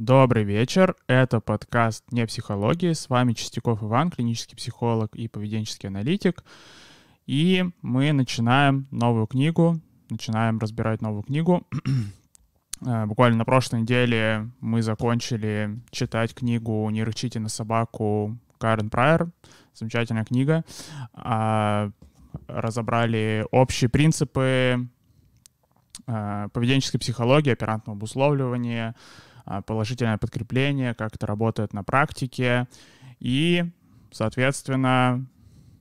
Добрый вечер, это подкаст «Не психологии», с вами Чистяков Иван, клинический психолог и поведенческий аналитик. И мы начинаем новую книгу, начинаем разбирать новую книгу. Э, буквально на прошлой неделе мы закончили читать книгу «Не рычите на собаку» Карен Прайер. Замечательная книга. А, разобрали общие принципы э, поведенческой психологии, оперантного обусловливания, положительное подкрепление, как это работает на практике. И, соответственно,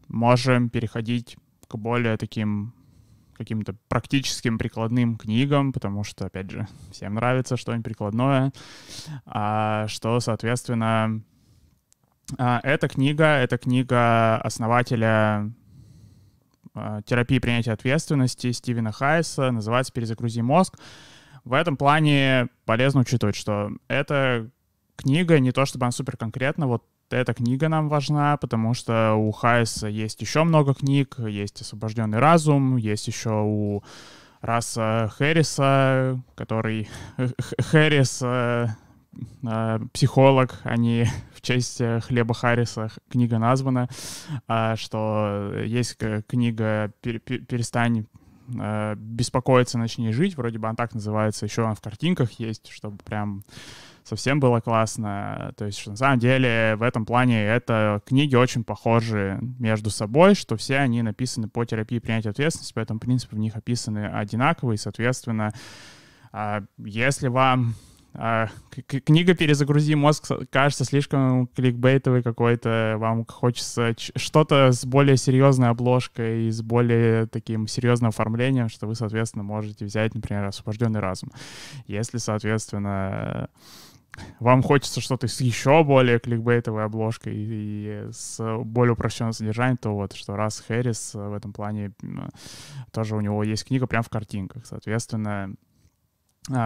можем переходить к более таким каким-то практическим прикладным книгам, потому что, опять же, всем нравится что-нибудь прикладное, а, что, соответственно, а, эта книга, это книга основателя а, терапии принятия ответственности Стивена Хайса, называется «Перезагрузи мозг». В этом плане полезно учитывать, что эта книга не то чтобы она супер конкретна, вот эта книга нам важна, потому что у Хайса есть еще много книг, есть «Освобожденный разум», есть еще у Раса Хэрриса, который... Хэррис э, э, психолог, а не в честь Хлеба Харриса книга названа, а, что есть книга «Перестань э, беспокоиться, начни жить», вроде бы она так называется, еще она в картинках есть, чтобы прям совсем было классно. То есть, что на самом деле в этом плане это книги очень похожи между собой, что все они написаны по терапии принятия ответственности, поэтому принципы в них описаны одинаковые, и, соответственно, а, если вам книга «Перезагрузи мозг» кажется слишком кликбейтовой какой-то, вам хочется что-то с более серьезной обложкой и с более таким серьезным оформлением, что вы, соответственно, можете взять, например, «Освобожденный разум». Если, соответственно, вам хочется что-то с еще более кликбейтовой обложкой и, с более упрощенным содержанием, то вот что раз Хэрис в этом плане тоже у него есть книга прям в картинках. Соответственно, а,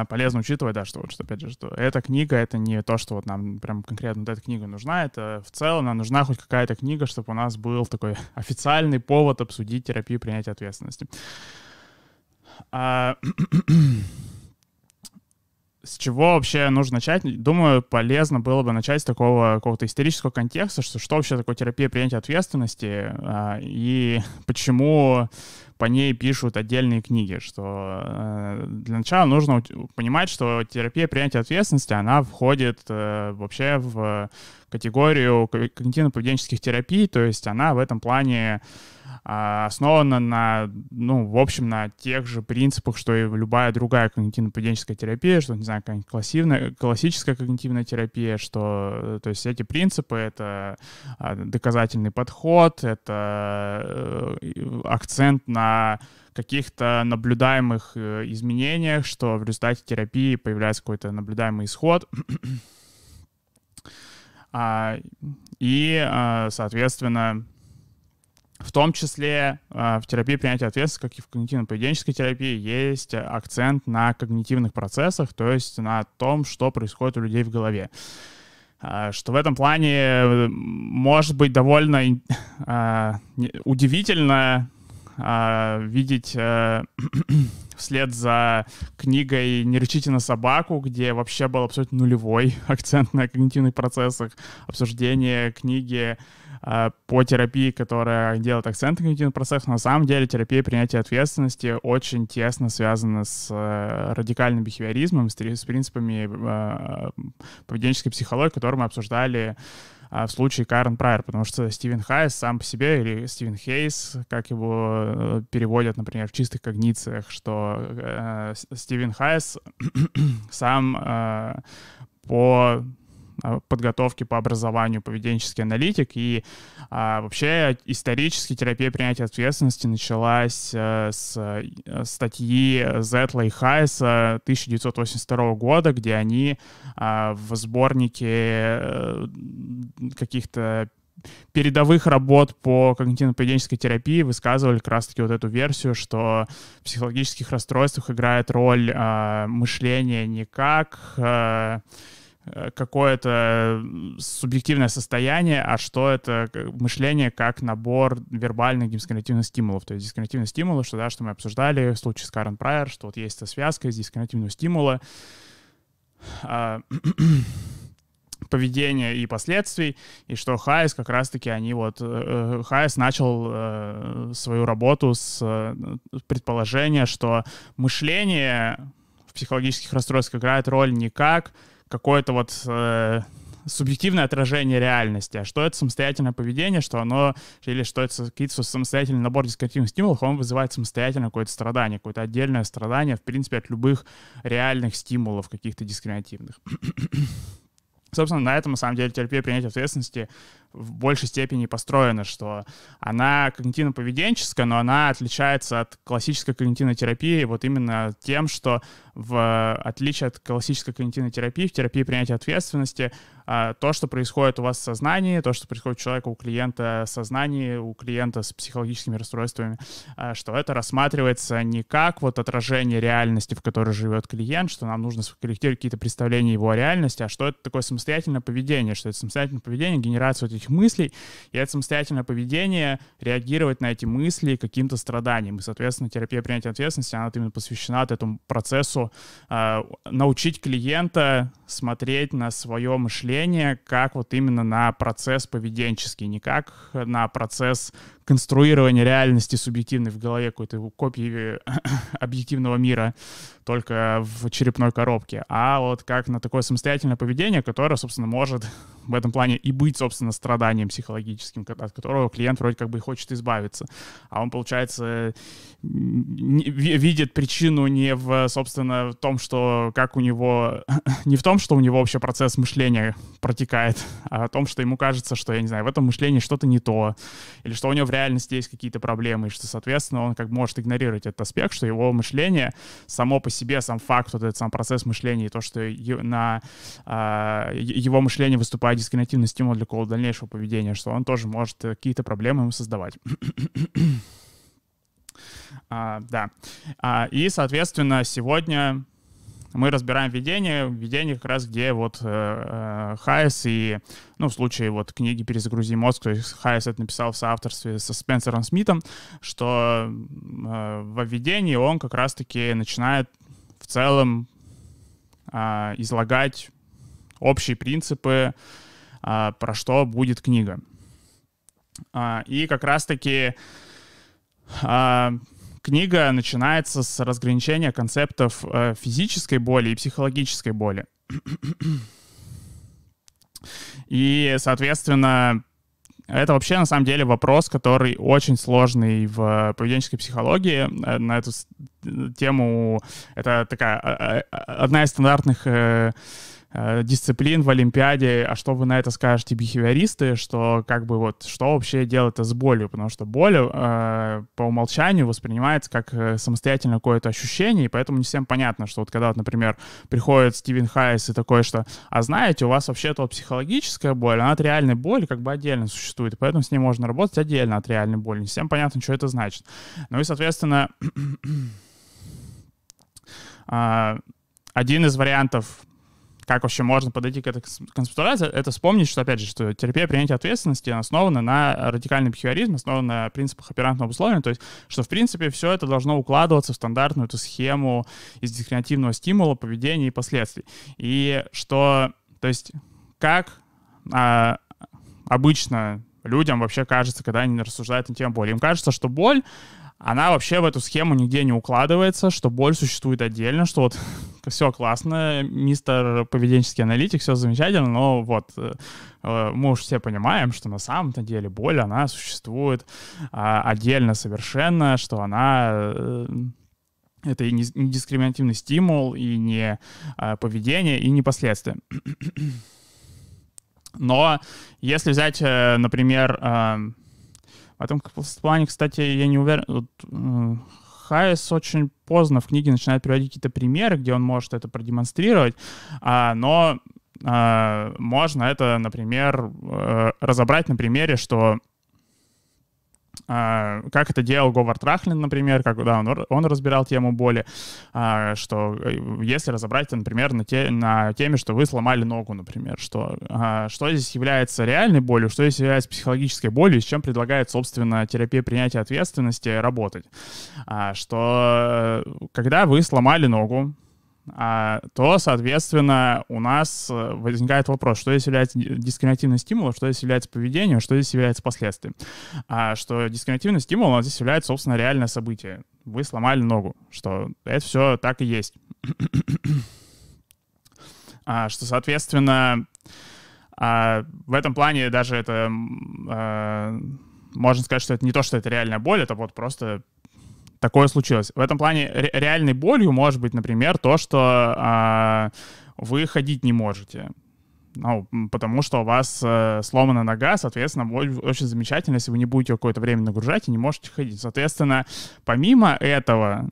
полезно учитывать, да, что вот, что опять же, что эта книга, это не то, что вот нам прям конкретно вот эта книга нужна, это в целом нам нужна хоть какая-то книга, чтобы у нас был такой официальный повод обсудить терапию принятия ответственности. А, с чего вообще нужно начать? Думаю, полезно было бы начать с такого какого-то исторического контекста, что, что вообще такое терапия принятия ответственности а, и почему по ней пишут отдельные книги, что э, для начала нужно понимать, что терапия принятия ответственности, она входит э, вообще в категорию когнитивно-поведенческих терапий, то есть она в этом плане основана на, ну, в общем, на тех же принципах, что и любая другая когнитивно-поведенческая терапия, что, не знаю, какая-нибудь классивная, классическая когнитивная терапия, что, то есть эти принципы — это а, доказательный подход, это э, акцент на каких-то наблюдаемых э, изменениях, что в результате терапии появляется какой-то наблюдаемый исход. А, и, соответственно, в том числе э, в терапии принятия ответственности, как и в когнитивно-поведенческой терапии, есть акцент на когнитивных процессах, то есть на том, что происходит у людей в голове. Э, что в этом плане может быть довольно э, удивительно видеть э, вслед за книгой «Не рычите на собаку», где вообще был абсолютно нулевой акцент на когнитивных процессах, обсуждение книги Э, по терапии, которая делает акцент на когнитивный процесс, на самом деле терапия принятия ответственности очень тесно связана с э, радикальным бихевиоризмом, с, с принципами э, поведенческой психологии, которые мы обсуждали в случае Карен Прайер, потому что Стивен Хайс сам по себе, или Стивен Хейс, как его переводят, например, в чистых когнициях, что э, Стивен Хайс сам э, по а, подготовки по образованию поведенческий аналитик. И а, вообще исторически терапия принятия ответственности началась а, с а, статьи Зетла и Хайса 1982 года, где они а, в сборнике а, каких-то передовых работ по когнитивно-поведенческой терапии высказывали как раз-таки вот эту версию, что в психологических расстройствах играет роль э, мышление не как э, Э, какое-то субъективное состояние, а что это мышление как набор вербальных дисконнективных стимулов. То есть дисконнективные стимулы, что, да, что мы обсуждали в случае с Карен Прайер, что вот есть эта связка из дисконнективного стимула, а, поведения и последствий, и что Хайес как раз-таки они вот... Э, Хайес начал э, свою работу с э, предположения, что мышление в психологических расстройствах играет роль не как какое-то вот субъективное отражение реальности, а что это самостоятельное поведение, что оно, или что это какие-то самостоятельный набор дискретивных стимулов, он вызывает самостоятельно какое-то страдание, какое-то отдельное страдание, в принципе, от любых реальных стимулов каких-то дискриминативных. Собственно, на этом, на самом деле, терапия принятия ответственности в большей степени построена, что она когнитивно-поведенческая, но она отличается от классической когнитивной терапии вот именно тем, что в отличие от классической когнитивной терапии, в терапии принятия ответственности а, то, что происходит у вас в сознании, то, что происходит у человека, у клиента в сознании, у клиента с психологическими расстройствами, а, что это рассматривается не как вот отражение реальности, в которой живет клиент, что нам нужно скорректировать какие-то представления его о реальности, а что это такое самостоятельное поведение, что это самостоятельное поведение, генерация этих мыслей, и это самостоятельное поведение реагировать на эти мысли каким-то страданием. И, соответственно, терапия принятия ответственности, она именно посвящена этому процессу э, научить клиента смотреть на свое мышление как вот именно на процесс поведенческий, не как на процесс конструирования реальности субъективной в голове, какой-то копии объективного мира, только в черепной коробке, а вот как на такое самостоятельное поведение, которое, собственно, может в этом плане и быть, собственно, страданием психологическим, от которого клиент вроде как бы и хочет избавиться. А он, получается, видит причину не в, собственно, в том, что как у него, не в том, что у него вообще процесс мышления протекает, а о том, что ему кажется, что, я не знаю, в этом мышлении что-то не то, или что у него в реальности есть какие-то проблемы, и что, соответственно, он как бы может игнорировать этот аспект, что его мышление само по себе, сам факт, вот этот сам процесс мышления, и то, что на а, его мышление выступает дискриминативный стимул для какого-то дальнейшего поведения, что он тоже может какие-то проблемы ему создавать. а, да. А, и, соответственно, сегодня мы разбираем введение, введение как раз где вот э, э, Хайес и, ну, в случае вот книги «Перезагрузи мозг», то есть Хайес это написал в соавторстве со Спенсером Смитом, что э, во введении он как раз-таки начинает в целом э, излагать общие принципы, э, про что будет книга. Э, и как раз-таки э, книга начинается с разграничения концептов э, физической боли и психологической боли. И, соответственно, это вообще на самом деле вопрос, который очень сложный в поведенческой психологии. Э, на эту тему это такая а, а, одна из стандартных э, Э, дисциплин в Олимпиаде, а что вы на это скажете, бихевиористы, что как бы вот, что вообще делать-то с болью, потому что боль э, по умолчанию воспринимается как э, самостоятельное какое-то ощущение, и поэтому не всем понятно, что вот когда, вот, например, приходит Стивен Хайс и такой, что, а знаете, у вас вообще-то вот психологическая боль, она от реальной боли как бы отдельно существует, и поэтому с ней можно работать отдельно от реальной боли, не всем понятно, что это значит. Ну и, соответственно, а, один из вариантов как вообще можно подойти к этой концептуализации, это вспомнить, что, опять же, что терапия принятия ответственности основана на радикальном бихевиоризме, основана на принципах оперантного условия, то есть, что, в принципе, все это должно укладываться в стандартную эту схему из дискриминативного стимула, поведения и последствий. И что, то есть, как а, обычно людям вообще кажется, когда они рассуждают на тему боли. Им кажется, что боль она вообще в эту схему нигде не укладывается, что боль существует отдельно, что вот все классно, мистер поведенческий аналитик, все замечательно, но вот э, э, мы уж все понимаем, что на самом-то деле боль, она существует а, отдельно совершенно, что она э, это и не дискриминативный стимул, и не а, поведение, и не последствия. Но если взять, например, в этом плане, кстати, я не уверен. Хайес очень поздно в книге начинает приводить какие-то примеры, где он может это продемонстрировать, а, но а, можно это, например, э, разобрать на примере, что как это делал Говард Рахлин, например, как да, он, он разбирал тему боли, а, что э, если разобрать, например, на, те, на теме, что вы сломали ногу, например, что, а, что здесь является реальной болью, что здесь является психологической болью, с чем предлагает, собственно, терапия принятия ответственности работать. Что когда вы сломали ногу, а, то, соответственно, у нас э, возникает вопрос, что здесь является дискриминативным стимулом, что здесь является поведением, что здесь является последствием. А что дискриминативным стимулом здесь является, собственно, реальное событие. Вы сломали ногу, что это все так и есть. а, что, соответственно, а, в этом плане даже это... А, можно сказать, что это не то, что это реальная боль, это вот просто такое случилось. В этом плане реальной болью может быть, например, то, что а, вы ходить не можете. Ну, потому что у вас э, сломана нога, соответственно, очень замечательно, если вы не будете какое-то время нагружать и не можете ходить. Соответственно, помимо этого,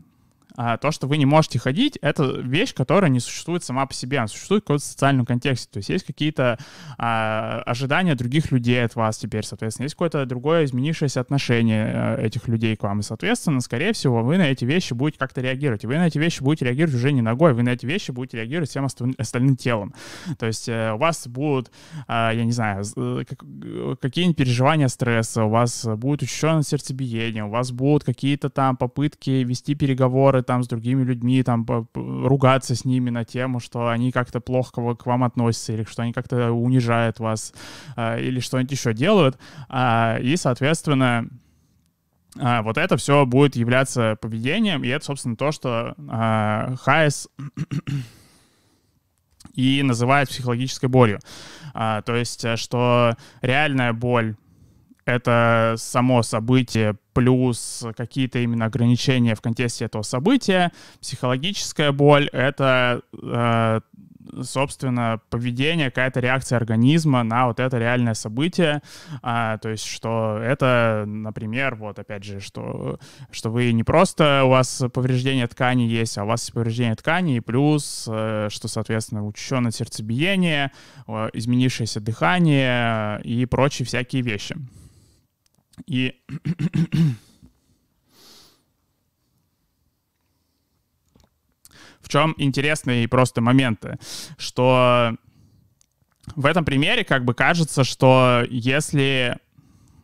а то, что вы не можете ходить, это вещь, которая не существует сама по себе, она существует в каком-то социальном контексте. То есть есть какие-то а, ожидания других людей от вас теперь, соответственно, есть какое-то другое изменившееся отношение а, этих людей к вам. И, соответственно, скорее всего, вы на эти вещи будете как-то реагировать. И вы на эти вещи будете реагировать уже не ногой, вы на эти вещи будете реагировать всем остальным телом. То есть э, у вас будут, а, я не знаю, э, какие-нибудь переживания стресса, у вас будет учащенное сердцебиение, у вас будут какие-то там попытки вести переговоры там с другими людьми, там ругаться с ними на тему, что они как-то плохо к вам относятся, или что они как-то унижают вас, а, или что-нибудь еще делают. А, и, соответственно, а, вот это все будет являться поведением, и это, собственно, то, что Хайес и называет психологической болью. То есть, э, что реальная боль это само событие плюс какие-то именно ограничения в контексте этого события. Психологическая боль — это, э, собственно, поведение, какая-то реакция организма на вот это реальное событие. А, то есть, что это, например, вот опять же, что, что вы не просто у вас повреждение ткани есть, а у вас повреждение ткани, и плюс, э, что, соответственно, учащенное сердцебиение, э, изменившееся дыхание и прочие всякие вещи. И в чем интересные просто моменты, что в этом примере как бы кажется, что если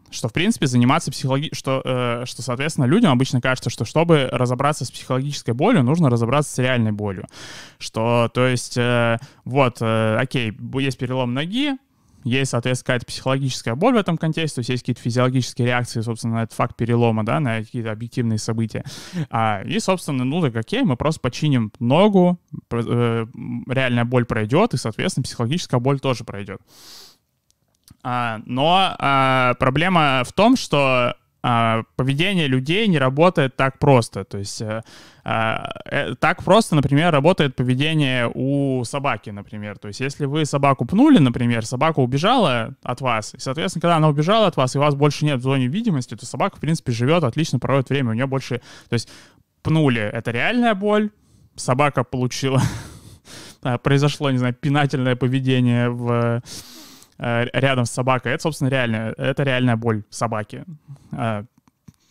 что, в принципе, заниматься психологией, что, э, что, соответственно, людям обычно кажется, что чтобы разобраться с психологической болью, нужно разобраться с реальной болью. Что, то есть, э, вот, э, окей, есть перелом ноги, есть, соответственно, какая-то психологическая боль в этом контексте, то есть есть какие-то физиологические реакции, собственно, на этот факт перелома, да, на какие-то объективные события. А, и, собственно, ну так окей, мы просто починим ногу, э, реальная боль пройдет, и, соответственно, психологическая боль тоже пройдет. А, но а, проблема в том, что поведение людей не работает так просто. То есть э, а, э, так просто, например, работает поведение у собаки, например. То есть если вы собаку пнули, например, собака убежала от вас, и, соответственно, когда она убежала от вас, и вас больше нет в зоне видимости, то собака, в принципе, живет, отлично проводит время. У нее больше... То есть пнули — это реальная боль, собака получила... произошло, не знаю, пинательное поведение в рядом с собакой, это, собственно, реально, это реальная боль собаки.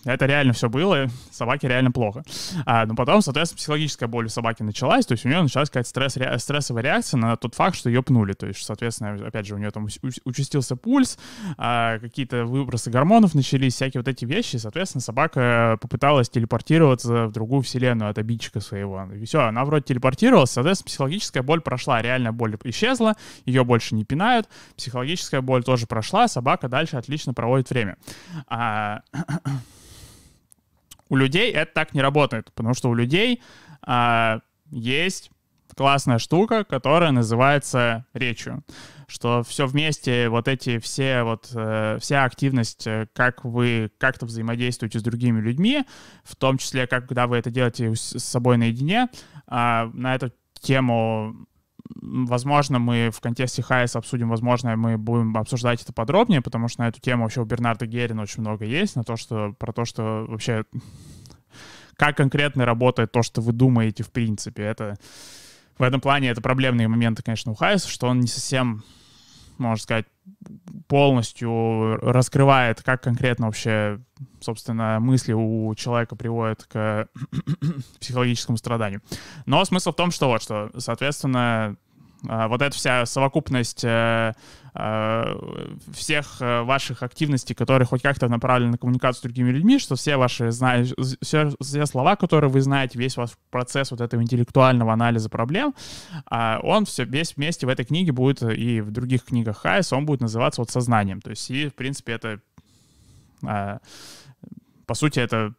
Это реально все было, собаке реально плохо. А, но потом, соответственно, психологическая боль у собаки началась, то есть у нее началась какая-то стресс, ре, стрессовая реакция на тот факт, что ее пнули. То есть, соответственно, опять же, у нее там участился пульс, а, какие-то выбросы гормонов начались, всякие вот эти вещи. Соответственно, собака попыталась телепортироваться в другую вселенную от обидчика своего. И все, она вроде телепортировалась, соответственно, психологическая боль прошла, реальная боль исчезла, ее больше не пинают, психологическая боль тоже прошла, собака дальше отлично проводит время. А... У людей это так не работает, потому что у людей а, есть классная штука, которая называется речью. Что все вместе, вот эти все, вот, э, вся активность, э, как вы как-то взаимодействуете с другими людьми, в том числе, когда вы это делаете с собой наедине, э, на эту тему возможно, мы в контексте Хайс обсудим, возможно, мы будем обсуждать это подробнее, потому что на эту тему вообще у Бернарда Герина очень много есть, на то, что, про то, что вообще как конкретно работает то, что вы думаете, в принципе. Это в этом плане это проблемные моменты, конечно, у Хайса, что он не совсем, можно сказать, полностью раскрывает, как конкретно вообще, собственно, мысли у человека приводят к психологическому страданию. Но смысл в том, что вот, что, соответственно, а, вот эта вся совокупность э, всех э, ваших активностей, которые хоть как-то направлены на коммуникацию с другими людьми, что все ваши знаешь, все, все слова, которые вы знаете, весь ваш процесс вот этого интеллектуального анализа проблем, э, он все весь вместе в этой книге будет и в других книгах Хайс, он будет называться вот сознанием. То есть и, в принципе, это э, по сути, это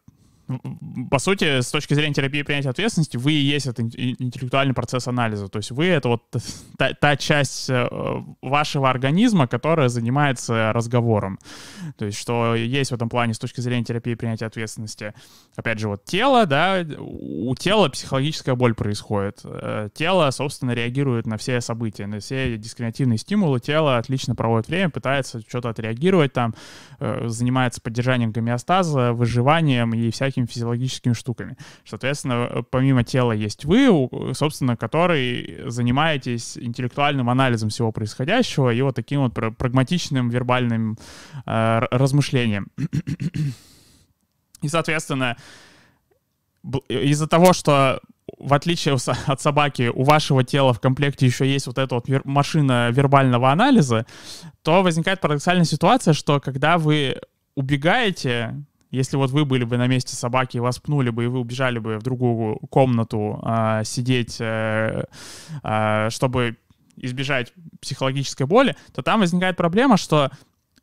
по сути, с точки зрения терапии принятия ответственности, вы и есть этот интеллектуальный процесс анализа. То есть вы — это вот та, та часть э, вашего организма, которая занимается разговором. То есть что есть в этом плане с точки зрения терапии принятия ответственности. Опять же, вот тело, да, у тела психологическая боль происходит. Э, тело, собственно, реагирует на все события, на все дискриминативные стимулы. Тело отлично проводит время, пытается что-то отреагировать там, э, занимается поддержанием гомеостаза, выживанием и всякими всякими физиологическими штуками. Соответственно, помимо тела есть вы, собственно, который занимаетесь интеллектуальным анализом всего происходящего и вот таким вот прагматичным вербальным э, размышлением. И, соответственно, из-за того, что в отличие от собаки, у вашего тела в комплекте еще есть вот эта вот машина вербального анализа, то возникает парадоксальная ситуация, что когда вы убегаете если вот вы были бы на месте собаки, вас пнули бы, и вы убежали бы в другую комнату э, сидеть, э, э, чтобы избежать психологической боли, то там возникает проблема, что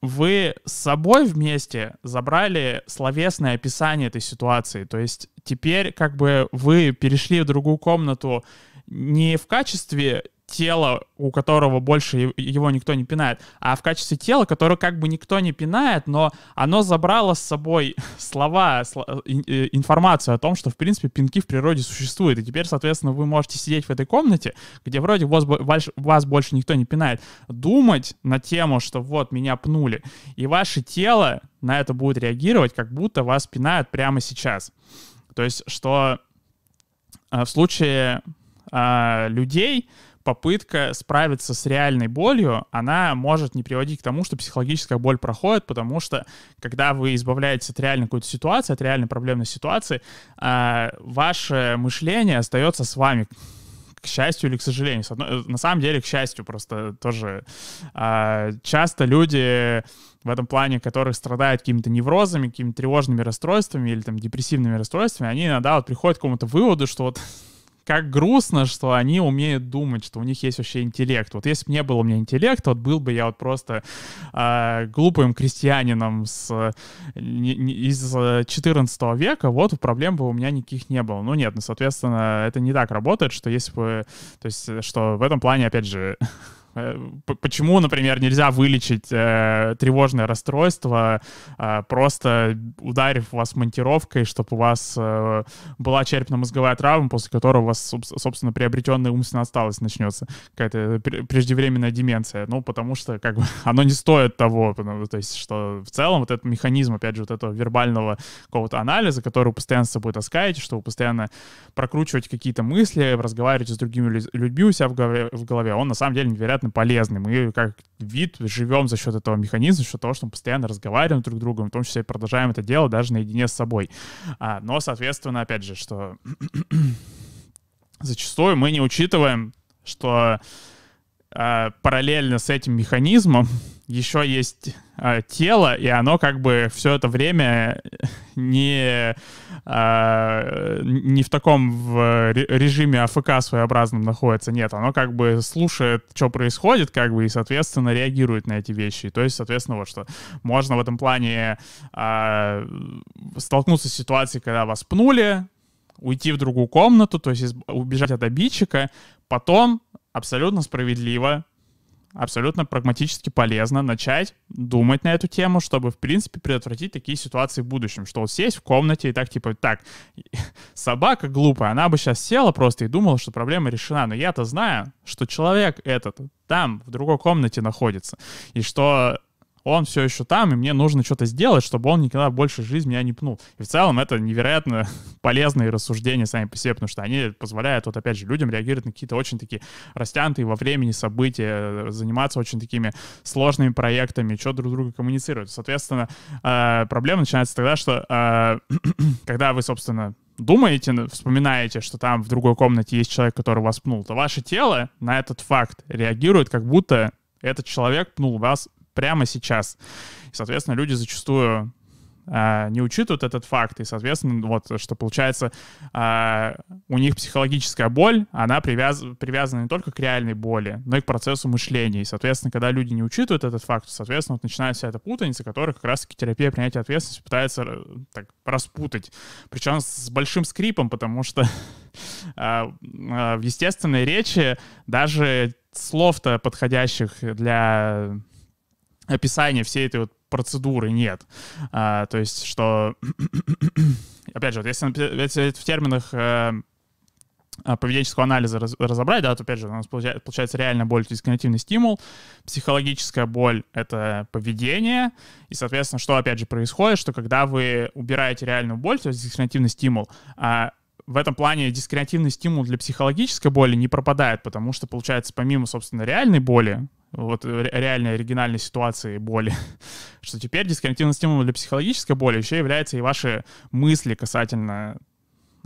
вы с собой вместе забрали словесное описание этой ситуации. То есть теперь как бы вы перешли в другую комнату не в качестве тело, у которого больше его никто не пинает, а в качестве тела, которое как бы никто не пинает, но оно забрало с собой слова, э, информацию о том, что, в принципе, пинки в природе существуют. И теперь, соответственно, вы можете сидеть в этой комнате, где вроде вас, вас больше никто не пинает, думать на тему, что вот, меня пнули, и ваше тело на это будет реагировать, как будто вас пинают прямо сейчас. То есть, что э, в случае людей попытка справиться с реальной болью, она может не приводить к тому, что психологическая боль проходит, потому что когда вы избавляетесь от реальной какой-то ситуации, от реальной проблемной ситуации, э, ваше мышление остается с вами к счастью или к сожалению. На самом деле, к счастью, просто тоже э, часто люди в этом плане, которые страдают какими-то неврозами, какими-то тревожными расстройствами или там депрессивными расстройствами, они иногда вот приходят к какому-то выводу, что вот как грустно, что они умеют думать, что у них есть вообще интеллект. Вот если бы не было у меня интеллекта, вот был бы я вот просто э, глупым крестьянином с, не, не, из 14 века, вот проблем бы у меня никаких не было. Ну нет, ну, соответственно, это не так работает, что если бы... То есть, что в этом плане, опять же, Э, почему, например, нельзя вылечить э, тревожное расстройство, э, просто ударив вас монтировкой, чтобы у вас э, была черепно-мозговая травма, после которой у вас, собственно, приобретенная умственная отсталость начнется, какая-то преждевременная деменция. Ну, потому что, как бы, оно не стоит того, потому, то есть, что в целом вот этот механизм, опять же, вот этого вербального какого-то анализа, который вы постоянно с собой таскаете, что вы постоянно прокручиваете какие-то мысли, разговариваете с другими людьми у себя в голове, в голове он на самом деле невероятно невероятно полезны. Мы как вид живем за счет этого механизма, за счет того, что мы постоянно разговариваем друг с другом, в том числе продолжаем это дело даже наедине с собой. А, но, соответственно, опять же, что зачастую мы не учитываем, что а, параллельно с этим механизмом еще есть а, тело, и оно как бы все это время не, а, не в таком в режиме АФК своеобразном находится. Нет, оно как бы слушает, что происходит, как бы, и, соответственно, реагирует на эти вещи. То есть, соответственно, вот что можно в этом плане а, столкнуться с ситуацией, когда вас пнули, уйти в другую комнату, то есть убежать от обидчика, потом абсолютно справедливо абсолютно прагматически полезно начать думать на эту тему, чтобы, в принципе, предотвратить такие ситуации в будущем. Что вот сесть в комнате и так, типа, так, собака глупая, она бы сейчас села просто и думала, что проблема решена. Но я-то знаю, что человек этот там, в другой комнате находится, и что он все еще там, и мне нужно что-то сделать, чтобы он никогда больше жизнь меня не пнул. И в целом это невероятно полезные рассуждения сами по себе, потому что они позволяют, вот опять же, людям реагировать на какие-то очень такие растянутые во времени события, заниматься очень такими сложными проектами, что друг друга коммуницировать. Соответственно, э, проблема начинается тогда, что э, когда вы, собственно, думаете, вспоминаете, что там в другой комнате есть человек, который вас пнул, то ваше тело на этот факт реагирует, как будто этот человек пнул вас прямо сейчас. И, соответственно, люди зачастую а, не учитывают этот факт, и, соответственно, вот что получается, а, у них психологическая боль, она привяз, привязана не только к реальной боли, но и к процессу мышления. И, соответственно, когда люди не учитывают этот факт, соответственно, вот начинается вся эта путаница, которая как раз-таки терапия принятия ответственности пытается так, распутать. Причем с большим скрипом, потому что а, в естественной речи даже слов-то подходящих для описания всей этой вот процедуры нет. А, то есть, что... Опять же, вот если, если в терминах э, а, поведенческого анализа раз, разобрать, да, то, опять же, у нас получается, реально боль, когнитивный стимул, психологическая боль — это поведение, и, соответственно, что, опять же, происходит, что когда вы убираете реальную боль, то есть дискриминативный стимул, а в этом плане дискриминативный стимул для психологической боли не пропадает, потому что, получается, помимо, собственно, реальной боли, вот реальной оригинальной ситуации боли, что теперь дискриминативный стимул для психологической боли еще является и ваши мысли касательно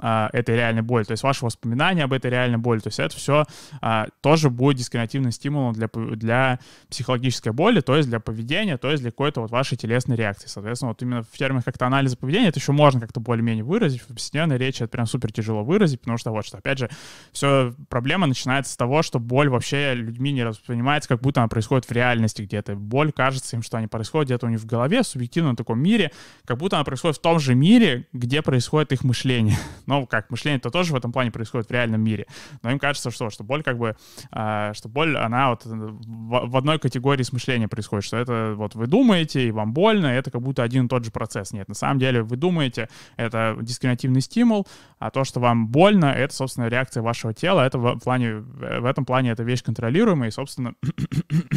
а, этой реальной боли, то есть ваши воспоминания об этой реальной боли, то есть это все а, тоже будет дискриминативным стимулом для, для психологической боли, то есть для поведения, то есть для какой-то вот вашей телесной реакции. Соответственно, вот именно в терминах как-то анализа поведения это еще можно как-то более-менее выразить, в повседневной речи это прям супер тяжело выразить, потому что вот что, опять же, все проблема начинается с того, что боль вообще людьми не воспринимается, как будто она происходит в реальности где-то. Боль кажется им, что они происходят где-то у них в голове, в субъективном таком мире, как будто она происходит в том же мире, где происходит их мышление. Но как мышление-то тоже в этом плане происходит в реальном мире. Но им кажется, что, что боль как бы, э, что боль, она вот в, в одной категории с мышлением происходит, что это вот вы думаете, и вам больно, и это как будто один и тот же процесс. Нет, на самом деле вы думаете, это дискриминативный стимул, а то, что вам больно, это, собственно, реакция вашего тела, это в, плане, в этом плане это вещь контролируемая, и, собственно,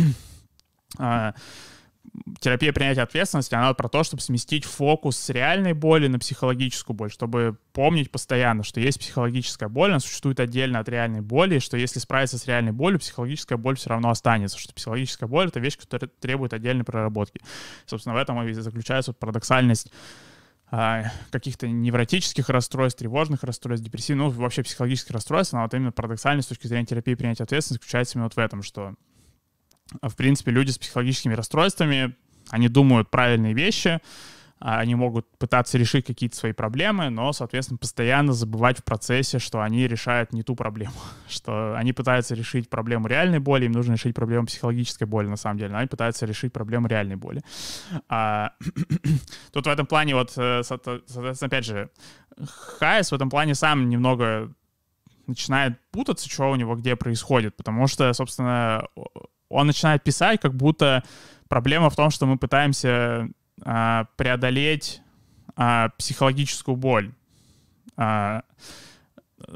а, терапия принятия ответственности, она про то, чтобы сместить фокус с реальной боли на психологическую боль, чтобы помнить постоянно, что есть психологическая боль, она существует отдельно от реальной боли, и что если справиться с реальной болью, психологическая боль все равно останется, что психологическая боль — это вещь, которая требует отдельной проработки. Собственно, в этом и заключается парадоксальность а, каких-то невротических расстройств, тревожных расстройств, депрессивных, ну, вообще психологических расстройств, но вот именно парадоксальность с точки зрения терапии принятия ответственности заключается именно вот в этом, что в принципе, люди с психологическими расстройствами, они думают правильные вещи, а, они могут пытаться решить какие-то свои проблемы, но, соответственно, постоянно забывать в процессе, что они решают не ту проблему, что они пытаются решить проблему реальной боли, им нужно решить проблему психологической боли, на самом деле, но они пытаются решить проблему реальной боли. А, тут в этом плане вот, э, соответственно, опять же, Хайс в этом плане сам немного начинает путаться, что у него где происходит, потому что, собственно, он начинает писать, как будто проблема в том, что мы пытаемся а, преодолеть а, психологическую боль. А,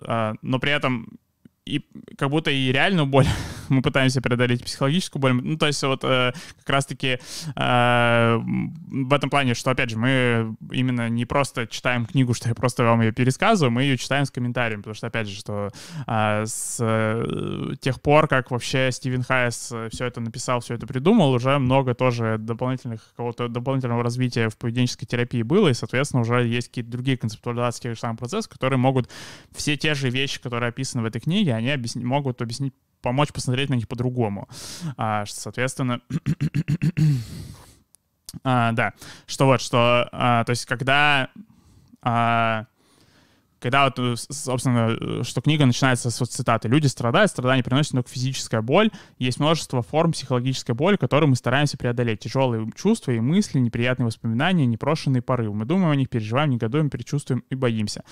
а, но при этом и как будто и реальную боль мы пытаемся преодолеть психологическую боль. Ну, то есть вот э, как раз-таки э, в этом плане, что, опять же, мы именно не просто читаем книгу, что я просто вам ее пересказываю, мы ее читаем с комментариями, потому что, опять же, что э, с э, тех пор, как вообще Стивен Хайес все это написал, все это придумал, уже много тоже дополнительных, какого-то дополнительного развития в поведенческой терапии было, и, соответственно, уже есть какие-то другие концептуализации тех же самых процессов, которые могут все те же вещи, которые описаны в этой книге, они объясни, могут объяснить помочь посмотреть на них по-другому. А, соответственно, а, да, что вот, что, а, то есть когда, а, когда вот, э, собственно, что книга начинается с вот цитаты. Люди страдают, страдания приносят только физическая боль. Есть множество форм психологической боли, которые мы стараемся преодолеть. Тяжелые чувства и мысли, неприятные воспоминания, непрошенные порывы. Мы думаем о них, переживаем, негодуем, предчувствуем и боимся.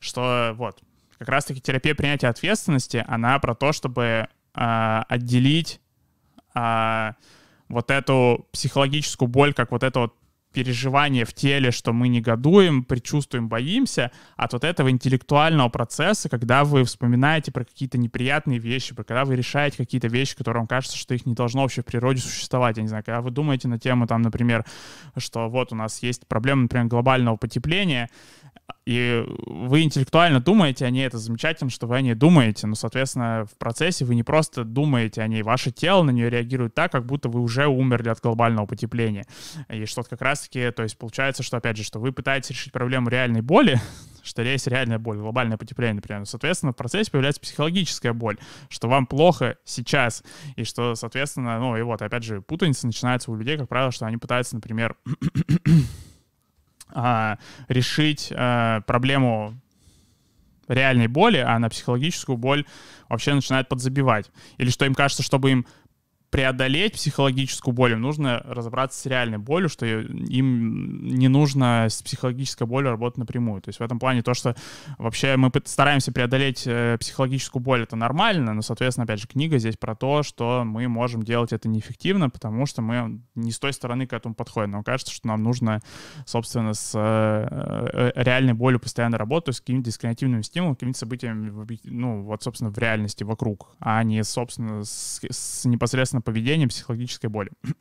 Что вот, как раз-таки терапия принятия ответственности, она про то, чтобы а, отделить а, вот эту психологическую боль, как вот это вот переживание в теле, что мы негодуем, предчувствуем, боимся, от вот этого интеллектуального процесса, когда вы вспоминаете про какие-то неприятные вещи, про когда вы решаете какие-то вещи, которые вам кажется, что их не должно вообще в природе существовать. Я не знаю, когда вы думаете на тему, там, например, что вот у нас есть проблема, например, глобального потепления, и вы интеллектуально думаете о ней, это замечательно, что вы о ней думаете, но, соответственно, в процессе вы не просто думаете о ней, ваше тело на нее реагирует так, как будто вы уже умерли от глобального потепления. И что как раз-таки, то есть получается, что, опять же, что вы пытаетесь решить проблему реальной боли, что есть реальная боль, глобальное потепление, например. Соответственно, в процессе появляется психологическая боль, что вам плохо сейчас, и что, соответственно, ну и вот, опять же, путаница начинается у людей, как правило, что они пытаются, например, а, решить а, проблему реальной боли, а на психологическую боль вообще начинает подзабивать. Или что им кажется, чтобы им преодолеть психологическую боль, им нужно разобраться с реальной болью, что им не нужно с психологической болью работать напрямую. То есть в этом плане то, что вообще мы стараемся преодолеть э, психологическую боль, это нормально, но, соответственно, опять же, книга здесь про то, что мы можем делать это неэффективно, потому что мы не с той стороны к этому подходим. Нам кажется, что нам нужно, собственно, с э, э, реальной болью постоянно работать, с какими-то дискриминативными стимулами, какими-то событиями, ну, вот, собственно, в реальности вокруг, а не, собственно, с, с непосредственно соответственно, поведение психологической боли.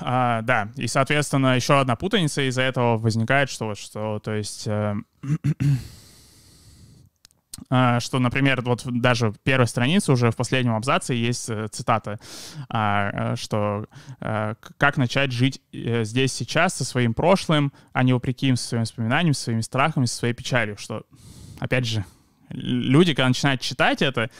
а, да, и, соответственно, еще одна путаница из-за этого возникает, что, что то есть... Э, а, что, например, вот даже в первой странице уже в последнем абзаце есть э, цитата, а, что а, как начать жить здесь сейчас со своим прошлым, а не вопреки им, со своими воспоминаниями, со своими страхами, со своей печалью, что, опять же, люди, когда начинают читать это,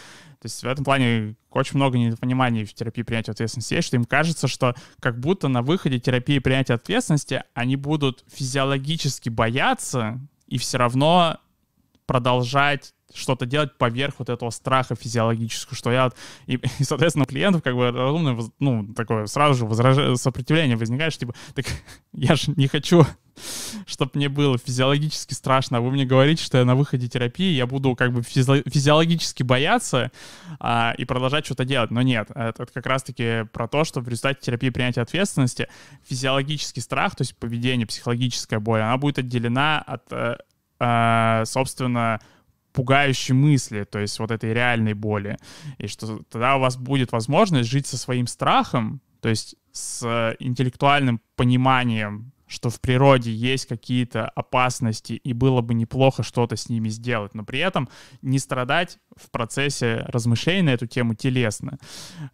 то есть в этом плане очень много недопониманий в терапии принятия ответственности есть, что им кажется, что как будто на выходе терапии принятия ответственности они будут физиологически бояться и все равно продолжать что-то делать поверх вот этого страха физиологического, что я... И, и соответственно, у клиентов как бы разумное, ну, такое сразу же возраж... сопротивление возникает, что типа, так я же не хочу чтобы мне было физиологически страшно, а вы мне говорите, что я на выходе терапии, я буду как бы физи физиологически бояться а, и продолжать что-то делать. Но нет, это, как раз-таки про то, что в результате терапии принятия ответственности физиологический страх, то есть поведение, психологическая боль, она будет отделена от, э, э, собственно, пугающей мысли, то есть вот этой реальной боли. И что тогда у вас будет возможность жить со своим страхом, то есть с интеллектуальным пониманием что в природе есть какие-то опасности, и было бы неплохо что-то с ними сделать, но при этом не страдать в процессе размышлений на эту тему телесно.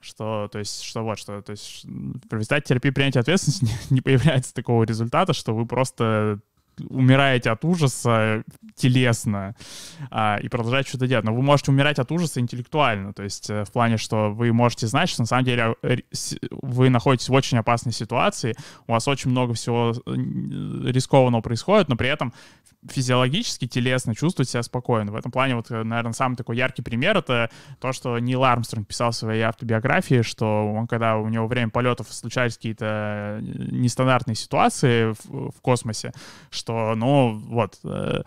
Что, то есть, что вот, что, то есть, результате терапии принятия ответственности не, не появляется такого результата, что вы просто умираете от ужаса телесно а, и продолжаете что-то делать. Но вы можете умирать от ужаса интеллектуально, то есть э, в плане, что вы можете знать, что на самом деле э, вы находитесь в очень опасной ситуации, у вас очень много всего э, рискованного происходит, но при этом физиологически, телесно чувствовать себя спокойно. В этом плане, вот, наверное, самый такой яркий пример — это то, что Нил Армстронг писал в своей автобиографии, что он, когда у него время полетов случались какие-то нестандартные ситуации в, в космосе, что, ну, вот, э,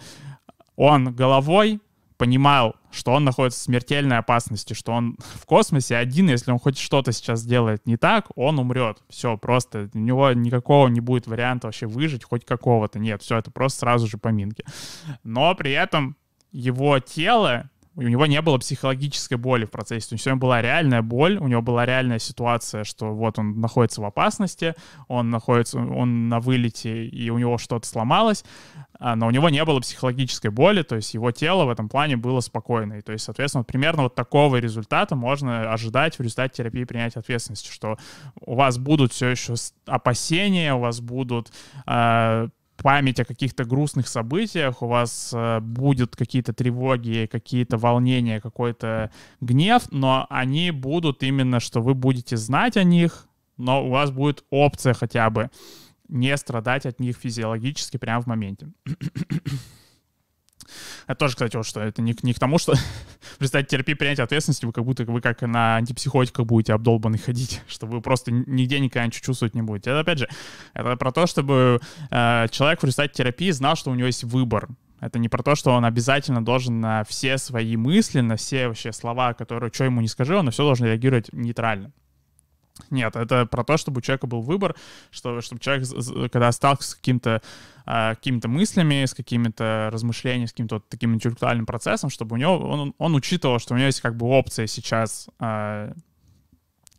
он головой понимал, что он находится в смертельной опасности, что он в космосе один, если он хоть что-то сейчас сделает не так, он умрет. Все, просто у него никакого не будет варианта вообще выжить, хоть какого-то. Нет, все, это просто сразу же поминки. Но при этом его тело у него не было психологической боли в процессе, у него была реальная боль, у него была реальная ситуация, что вот он находится в опасности, он находится, он на вылете, и у него что-то сломалось, а, но у него не было психологической боли, то есть его тело в этом плане было спокойно. И, то есть, соответственно, вот примерно вот такого результата можно ожидать в результате терапии принятия ответственности, что у вас будут все еще опасения, у вас будут э, память о каких-то грустных событиях, у вас э, будут какие-то тревоги, какие-то волнения, какой-то гнев, но они будут именно, что вы будете знать о них, но у вас будет опция хотя бы не страдать от них физиологически прямо в моменте. Это тоже, кстати, вот что это не, не к тому, что в результате терапии принятия ответственности вы как будто вы как на антипсихотиках будете обдолбаны ходить, что вы просто нигде никогда ничего чувствовать не будете. Это, опять же, это про то, чтобы э, человек в результате терапии знал, что у него есть выбор. Это не про то, что он обязательно должен на все свои мысли, на все вообще слова, которые, что ему не скажи, он на все должен реагировать нейтрально. Нет, это про то, чтобы у человека был выбор, что, чтобы человек, когда сталкивался с каким-то э, какими-то мыслями, с какими-то размышлениями, с каким-то вот таким интеллектуальным процессом, чтобы у него он, он учитывал, что у него есть как бы опция сейчас э,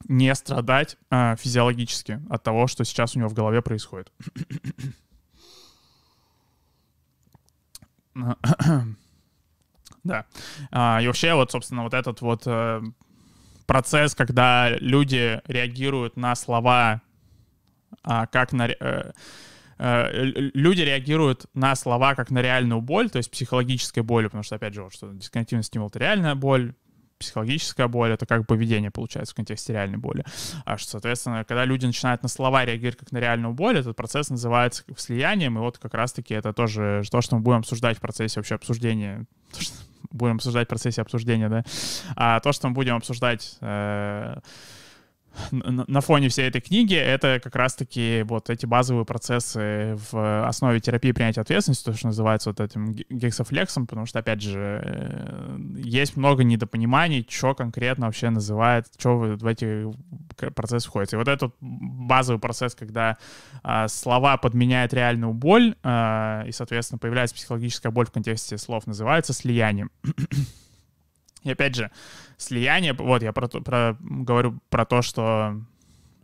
не страдать э, физиологически от того, что сейчас у него в голове происходит. Да. И вообще вот, собственно, вот этот вот э, процесс, когда люди реагируют на слова как на... Э, люди реагируют на слова как на реальную боль, то есть психологической боль, потому что, опять же, вот, что дисконтинуальный стимул — это реальная боль, психологическая боль — это как поведение, получается, в контексте реальной боли. А что, соответственно, когда люди начинают на слова реагировать как на реальную боль, этот процесс называется слиянием, и вот как раз-таки это тоже то, что мы будем обсуждать в процессе вообще обсуждения будем обсуждать в процессе обсуждения, да, а то, что мы будем обсуждать э, на фоне всей этой книги это как раз-таки вот эти базовые процессы в основе терапии принятия ответственности, то, что называется вот этим гексофлексом, потому что, опять же, э, есть много недопониманий, что конкретно вообще называет, что в эти процессы входит. И вот этот базовый процесс, когда а, слова подменяют реальную боль, а, и, соответственно, появляется психологическая боль в контексте слов, называется слиянием. И опять же, слияние, вот я про, про, говорю про то, что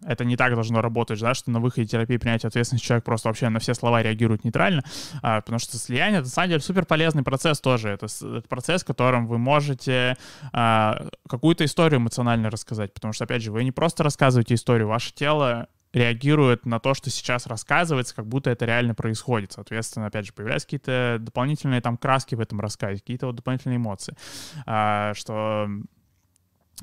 это не так должно работать, да, что на выходе терапии принятия ответственности человек просто вообще на все слова реагирует нейтрально, а, потому что слияние — это, на самом деле, супер полезный процесс тоже. Это, это процесс, в котором вы можете а, какую-то историю эмоционально рассказать, потому что, опять же, вы не просто рассказываете историю, ваше тело реагирует на то, что сейчас рассказывается, как будто это реально происходит. Соответственно, опять же, появляются какие-то дополнительные там краски в этом рассказе, какие-то вот дополнительные эмоции, а, что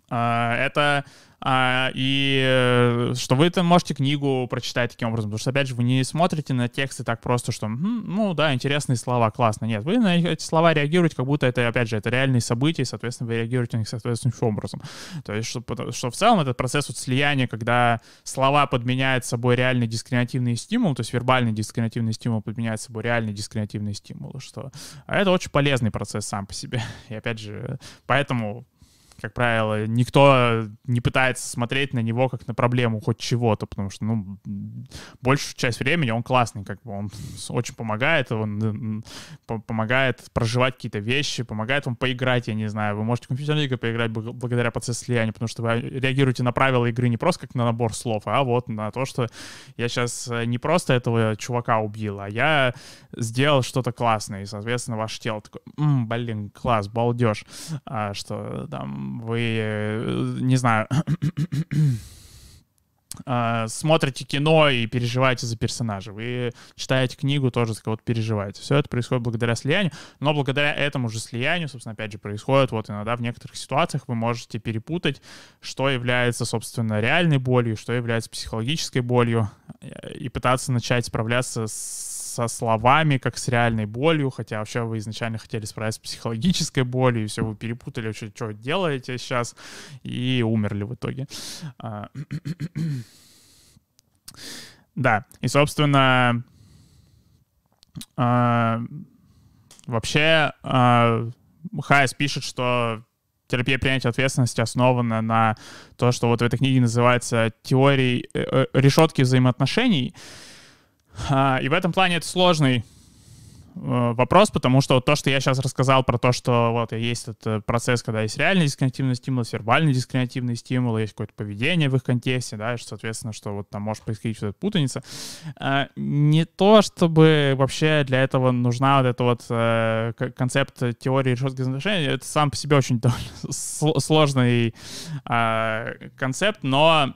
это а, и э, что вы там можете книгу прочитать таким образом, потому что, опять же, вы не смотрите на тексты так просто, что, ну да, интересные слова, классно. Нет, вы на эти слова реагируете, как будто это, опять же, это реальные события, и, соответственно, вы реагируете на них соответствующим образом. То есть, что, что в целом этот процесс вот слияния, когда слова подменяют собой реальный дискриминативный стимул, то есть вербальный дискриминативный стимул подменяет собой реальный дискриминативный стимул, что а это очень полезный процесс сам по себе. И опять же, поэтому как правило, никто не пытается смотреть на него как на проблему хоть чего-то, потому что, ну, большую часть времени он классный, как бы он очень помогает, он помогает проживать какие-то вещи, помогает вам поиграть, я не знаю, вы можете в компьютерные игры поиграть благодаря процессу слияния, потому что вы реагируете на правила игры не просто как на набор слов, а вот на то, что я сейчас э, не просто этого чувака убил, а я сделал что-то классное, и, соответственно, ваше тело такое, блин, класс, балдеж, а, что там вы, э, не знаю, а, смотрите кино и переживаете за персонажа. Вы читаете книгу, тоже за кого-то переживаете. Все это происходит благодаря слиянию, но благодаря этому же слиянию, собственно, опять же, происходит вот иногда в некоторых ситуациях вы можете перепутать, что является, собственно, реальной болью, что является психологической болью, э, и пытаться начать справляться с со словами, как с реальной болью, хотя вообще вы изначально хотели справиться с психологической болью, и все, вы перепутали вообще, что делаете сейчас, и умерли в итоге. А, да, и, собственно, а, вообще а, Хайс пишет, что терапия принятия ответственности основана на то, что вот в этой книге называется теорией э, э, решетки взаимоотношений. А, и в этом плане это сложный э, вопрос, потому что вот то, что я сейчас рассказал про то, что вот есть этот э, процесс, когда есть реальный дискриминативный стимул, есть вербальный дискриминативный стимул, есть какое-то поведение в их контексте, да, и, соответственно, что вот там может происходить вот эта путаница. А, не то, чтобы вообще для этого нужна вот эта вот э, концепт теории решетки взаимоотношений, это сам по себе очень сложный а, концепт, но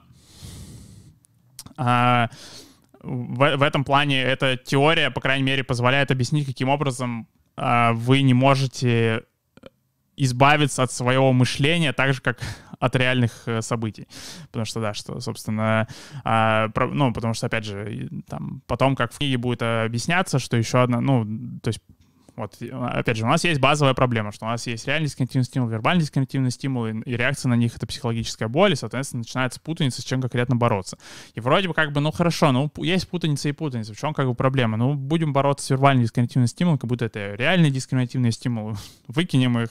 в, в этом плане эта теория, по крайней мере, позволяет объяснить, каким образом э, вы не можете избавиться от своего мышления так же, как от реальных э, событий. Потому что, да, что, собственно, э, про, ну, потому что, опять же, там, потом, как в книге будет объясняться, что еще одна, ну, то есть вот, опять же, у нас есть базовая проблема, что у нас есть реальный дисконтинуальный стимул, вербальный дисконтинуальный стимул, и, и реакция на них — это психологическая боль, и, соответственно, начинается путаница, с чем конкретно бороться. И вроде бы как бы, ну хорошо, ну есть путаница и путаница, в чем как бы проблема? Ну, будем бороться с вербальным дискриминативным стимулом, как будто это реальный дискриминативный стимул, выкинем их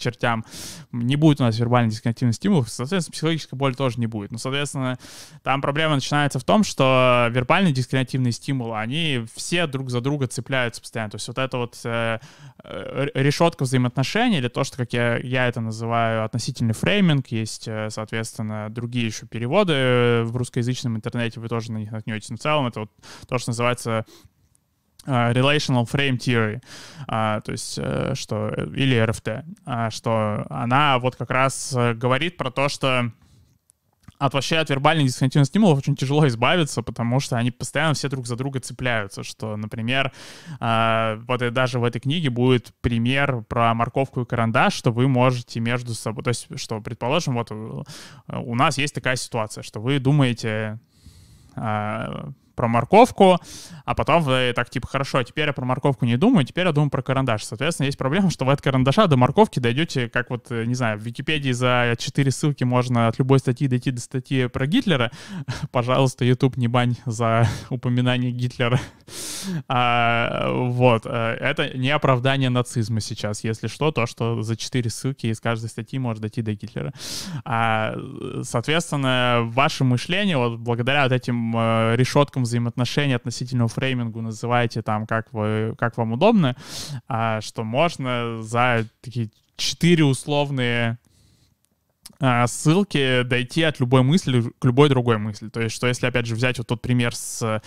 чертям. Не будет у нас вербальный дискриминативный стимул, соответственно, психологическая боль тоже не будет. Но, соответственно, там проблема начинается в том, что вербальный дискриминативный стимул, они все друг за друга цепляются постоянно. То есть вот это вот э, э решетка взаимоотношений, или то, что, как я, я это называю, относительный фрейминг, есть, э, соответственно, другие еще переводы в русскоязычном интернете, вы тоже на них наткнетесь. Но в целом это вот то, что называется relational Frame Theory, uh, то есть, uh, что, или RFT, uh, что она вот как раз говорит про то, что от вообще от вербальных дисконтинуальных стимулов очень тяжело избавиться, потому что они постоянно все друг за друга цепляются, что, например, э, вот и даже в этой книге будет пример про морковку и карандаш, что вы можете между собой, то есть, что, предположим, вот у нас есть такая ситуация, что вы думаете э, про морковку, а потом вы так типа, хорошо, теперь я про морковку не думаю, теперь я думаю про карандаш. Соответственно, есть проблема, что вы от карандаша до морковки дойдете, как вот, не знаю, в Википедии за 4 ссылки можно от любой статьи дойти до статьи про Гитлера. Пожалуйста, YouTube не бань за упоминание Гитлера. А, вот. Э, это не оправдание нацизма сейчас, если что, то, что за 4 ссылки из каждой статьи может дойти до Гитлера. А, соответственно, ваше мышление, вот благодаря вот этим э, решеткам взаимоотношений относительно фреймингу называйте там, как, вы, как вам удобно, а, что можно за такие четыре условные а, ссылки дойти от любой мысли к любой другой мысли. То есть, что если, опять же, взять вот тот пример с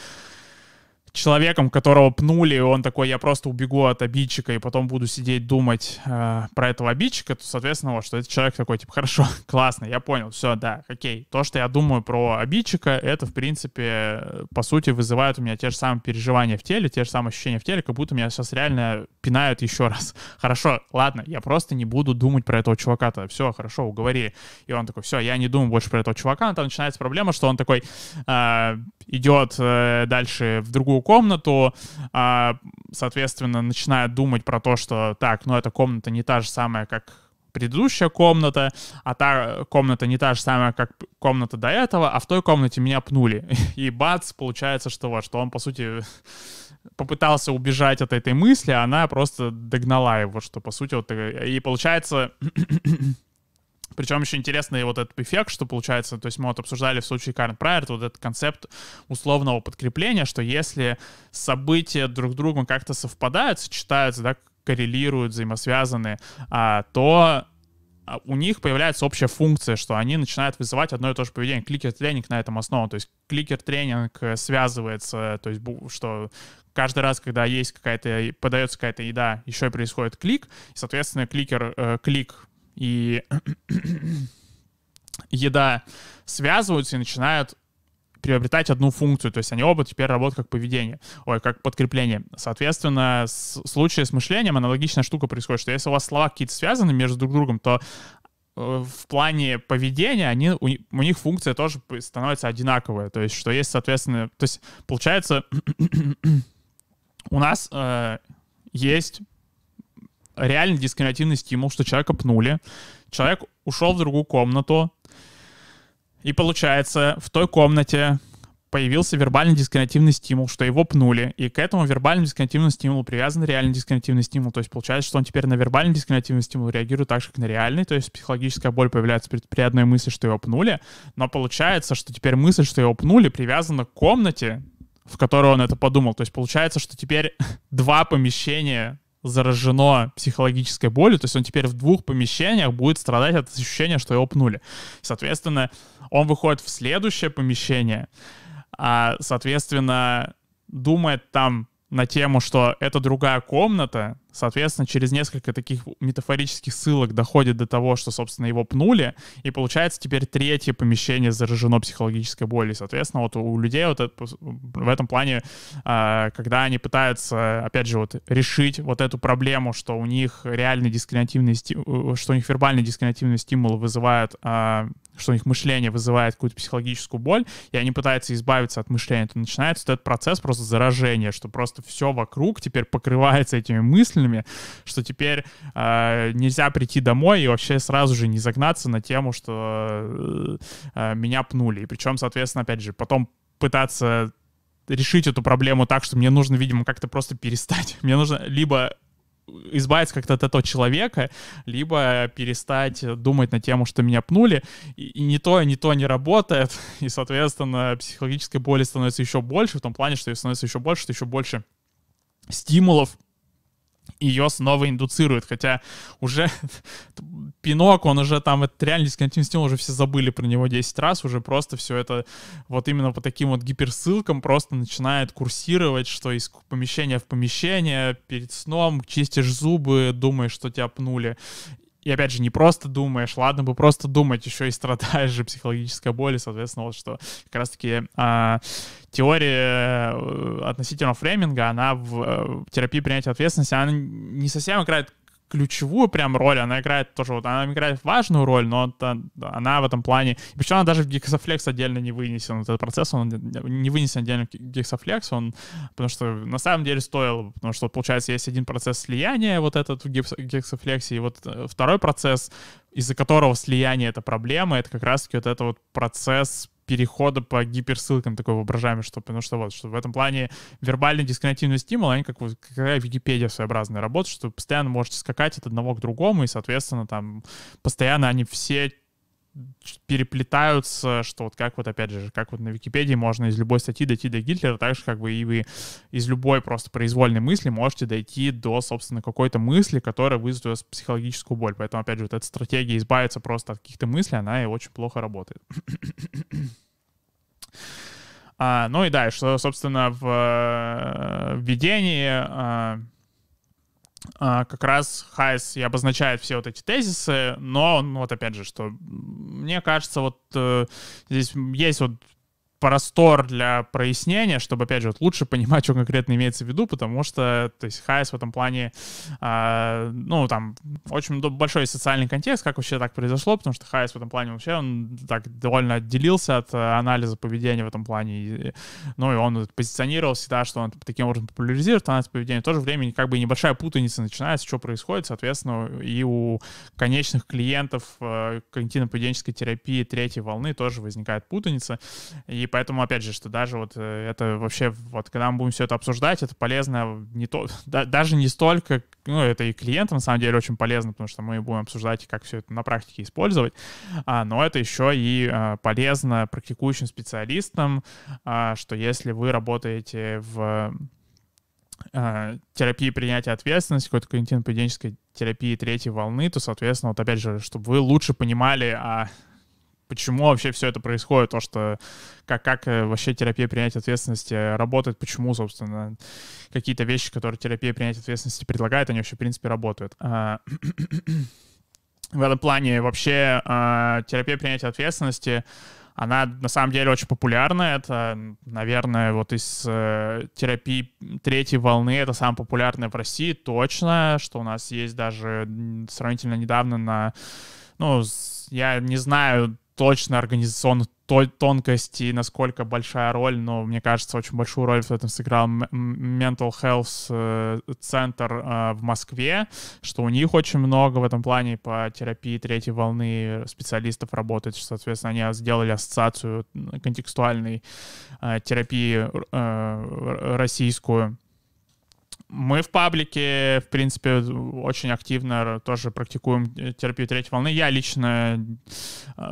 человеком, которого пнули, и он такой, я просто убегу от обидчика, и потом буду сидеть думать э, про этого обидчика, то, соответственно, вот, что этот человек такой, типа, хорошо, классно, я понял, все, да, окей. То, что я думаю про обидчика, это, в принципе, по сути, вызывает у меня те же самые переживания в теле, те же самые ощущения в теле, как будто меня сейчас реально пинают еще раз. Хорошо, ладно, я просто не буду думать про этого чувака-то, все, хорошо, уговорили. И он такой, все, я не думаю больше про этого чувака, но там начинается проблема, что он такой э, идет э, дальше в другую комнату, а, соответственно, начинает думать про то, что так, ну эта комната не та же самая, как предыдущая комната, а та комната не та же самая, как комната до этого, а в той комнате меня пнули. И бац, получается, что вот, что он, по сути, попытался убежать от этой мысли, а она просто догнала его, что, по сути, вот, и получается, причем еще интересный вот этот эффект, что получается, то есть мы вот обсуждали в случае Карн Прайер вот этот концепт условного подкрепления, что если события друг с другом как-то совпадают, сочетаются, да, коррелируют, взаимосвязаны, а, то а, у них появляется общая функция, что они начинают вызывать одно и то же поведение. Кликер-тренинг на этом основан. То есть кликер-тренинг связывается, то есть что каждый раз, когда есть какая-то, подается какая-то еда, еще и происходит клик, и, соответственно, кликер, э, клик и еда связываются и начинают приобретать одну функцию, то есть они оба теперь работают как поведение, ой, как подкрепление. Соответственно, в случае с мышлением аналогичная штука происходит, что если у вас слова какие-то связаны между друг другом, то э, в плане поведения они, у, у них функция тоже становится одинаковая. То есть, что есть, соответственно, то есть, получается, у нас э, есть реально дискриминативный стимул, что человека пнули, человек ушел в другую комнату, и получается, в той комнате появился вербальный дискриминативный стимул, что его пнули, и к этому вербальному дискриминативному стимулу привязан реальный дискриминативный стимул, то есть получается, что он теперь на вербальный дискриминативный стимул реагирует так же, как на реальный, то есть психологическая боль появляется при, при одной мысли, что его пнули, но получается, что теперь мысль, что его пнули, привязана к комнате, в которой он это подумал. То есть получается, что теперь два помещения заражено психологической болью, то есть он теперь в двух помещениях будет страдать от ощущения, что его пнули. Соответственно, он выходит в следующее помещение, а, соответственно, думает там на тему, что это другая комната, соответственно, через несколько таких метафорических ссылок доходит до того, что, собственно, его пнули, и получается теперь третье помещение заражено психологической болью. Соответственно, вот у людей вот это, в этом плане, а, когда они пытаются, опять же, вот решить вот эту проблему, что у них реальный дискриминативный стимул, что у них вербальный дискриминативный стимул вызывает а, что у них мышление вызывает какую-то психологическую боль, и они пытаются избавиться от мышления, то начинается этот процесс просто заражения, что просто все вокруг теперь покрывается этими мыслями, что теперь э, нельзя прийти домой и вообще сразу же не загнаться на тему, что э, меня пнули. И причем, соответственно, опять же, потом пытаться решить эту проблему так, что мне нужно, видимо, как-то просто перестать. Мне нужно либо избавиться как-то от этого человека, либо перестать думать на тему, что меня пнули, и, и ни то, ни то не работает, и, соответственно, психологической боли становится еще больше, в том плане, что ее становится еще больше, что еще больше стимулов ее снова индуцирует, хотя уже пинок, он уже там, этот реальный дисконтинуум уже все забыли про него 10 раз, уже просто все это вот именно по таким вот гиперссылкам просто начинает курсировать, что из помещения в помещение, перед сном чистишь зубы, думаешь, что тебя пнули, и опять же, не просто думаешь, ладно бы просто думать, еще и страдаешь же психологической боли, соответственно, вот что как раз-таки а, теория э, относительно фрейминга, она в, э, терапии принятия ответственности, она не совсем играет ключевую прям роль, она играет тоже, вот она играет важную роль, но это, она в этом плане, причем она даже в Gexaflex отдельно не вынесен, этот процесс, он не вынесен отдельно в Gexaflex, он, потому что на самом деле стоило, потому что, получается, есть один процесс слияния, вот этот в Gexaflex, и вот э, второй процесс, из-за которого слияние — это проблема, это как раз-таки вот это вот процесс перехода по гиперссылкам такой воображаемый, что, потому что вот, что в этом плане вербальный дисконнективный стимул, они как какая Википедия своеобразная работа, что вы постоянно можете скакать от одного к другому, и, соответственно, там постоянно они все переплетаются, что вот как вот опять же, как вот на Википедии можно из любой статьи дойти до Гитлера, так же как бы и вы из любой просто произвольной мысли можете дойти до, собственно, какой-то мысли, которая вызовет у вас психологическую боль. Поэтому, опять же, вот эта стратегия избавиться просто от каких-то мыслей, она и очень плохо работает. А, ну и да, что, собственно, в э, введении а, а, как раз Хайс и обозначает все вот эти тезисы, но, ну, вот опять же, что мне кажется, вот э, здесь есть вот простор для прояснения, чтобы, опять же, вот лучше понимать, что конкретно имеется в виду, потому что, то есть, Хайс в этом плане, э, ну, там, очень большой социальный контекст, как вообще так произошло, потому что Хайс в этом плане вообще, он так довольно отделился от э, анализа поведения в этом плане, и, ну, и он позиционировал всегда, что он таким образом популяризирует анализ поведения, в то же время как бы небольшая путаница начинается, что происходит, соответственно, и у конечных клиентов э, когнитивно-поведенческой терапии третьей волны тоже возникает путаница, и поэтому, опять же, что даже вот э, это вообще, вот когда мы будем все это обсуждать, это полезно не то, да, даже не столько, ну, это и клиентам, на самом деле, очень полезно, потому что мы будем обсуждать, как все это на практике использовать, а, но это еще и а, полезно практикующим специалистам, а, что если вы работаете в Uh, терапии принятия ответственности, какой-то когнитивно-поведенческой терапии третьей волны, то, соответственно, вот опять же, чтобы вы лучше понимали, а почему вообще все это происходит, то, что как, как э, вообще терапия принятия ответственности работает, почему, собственно, какие-то вещи, которые терапия принятия ответственности предлагает, они вообще, в принципе, работают. А, в этом плане вообще а, терапия принятия ответственности она на самом деле очень популярна. Это, наверное, вот из э, терапии третьей волны это самая популярная в России, точно, что у нас есть даже сравнительно недавно на, ну, я не знаю точно организационных тонкости, насколько большая роль, но мне кажется, очень большую роль в этом сыграл Mental Health э, центр э, в Москве, что у них очень много в этом плане по терапии третьей волны специалистов работает, соответственно, они сделали ассоциацию контекстуальной э, терапии российскую мы в паблике, в принципе, очень активно тоже практикуем терапию третьей волны. Я лично э,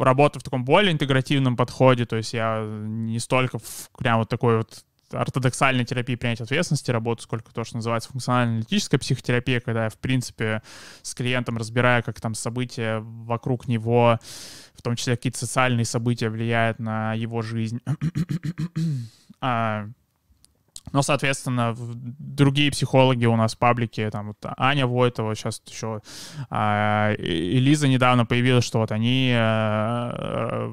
работаю в таком более интегративном подходе, то есть я не столько в прям вот такой вот ортодоксальной терапии принятия ответственности работаю, сколько то, что называется функционально-аналитическая психотерапия, когда я, в принципе, с клиентом разбираю, как там события вокруг него, в том числе какие-то социальные события влияют на его жизнь. но, соответственно, другие психологи у нас в паблике, там вот Аня Войтова, сейчас еще а, и Лиза недавно появилась, что вот они а,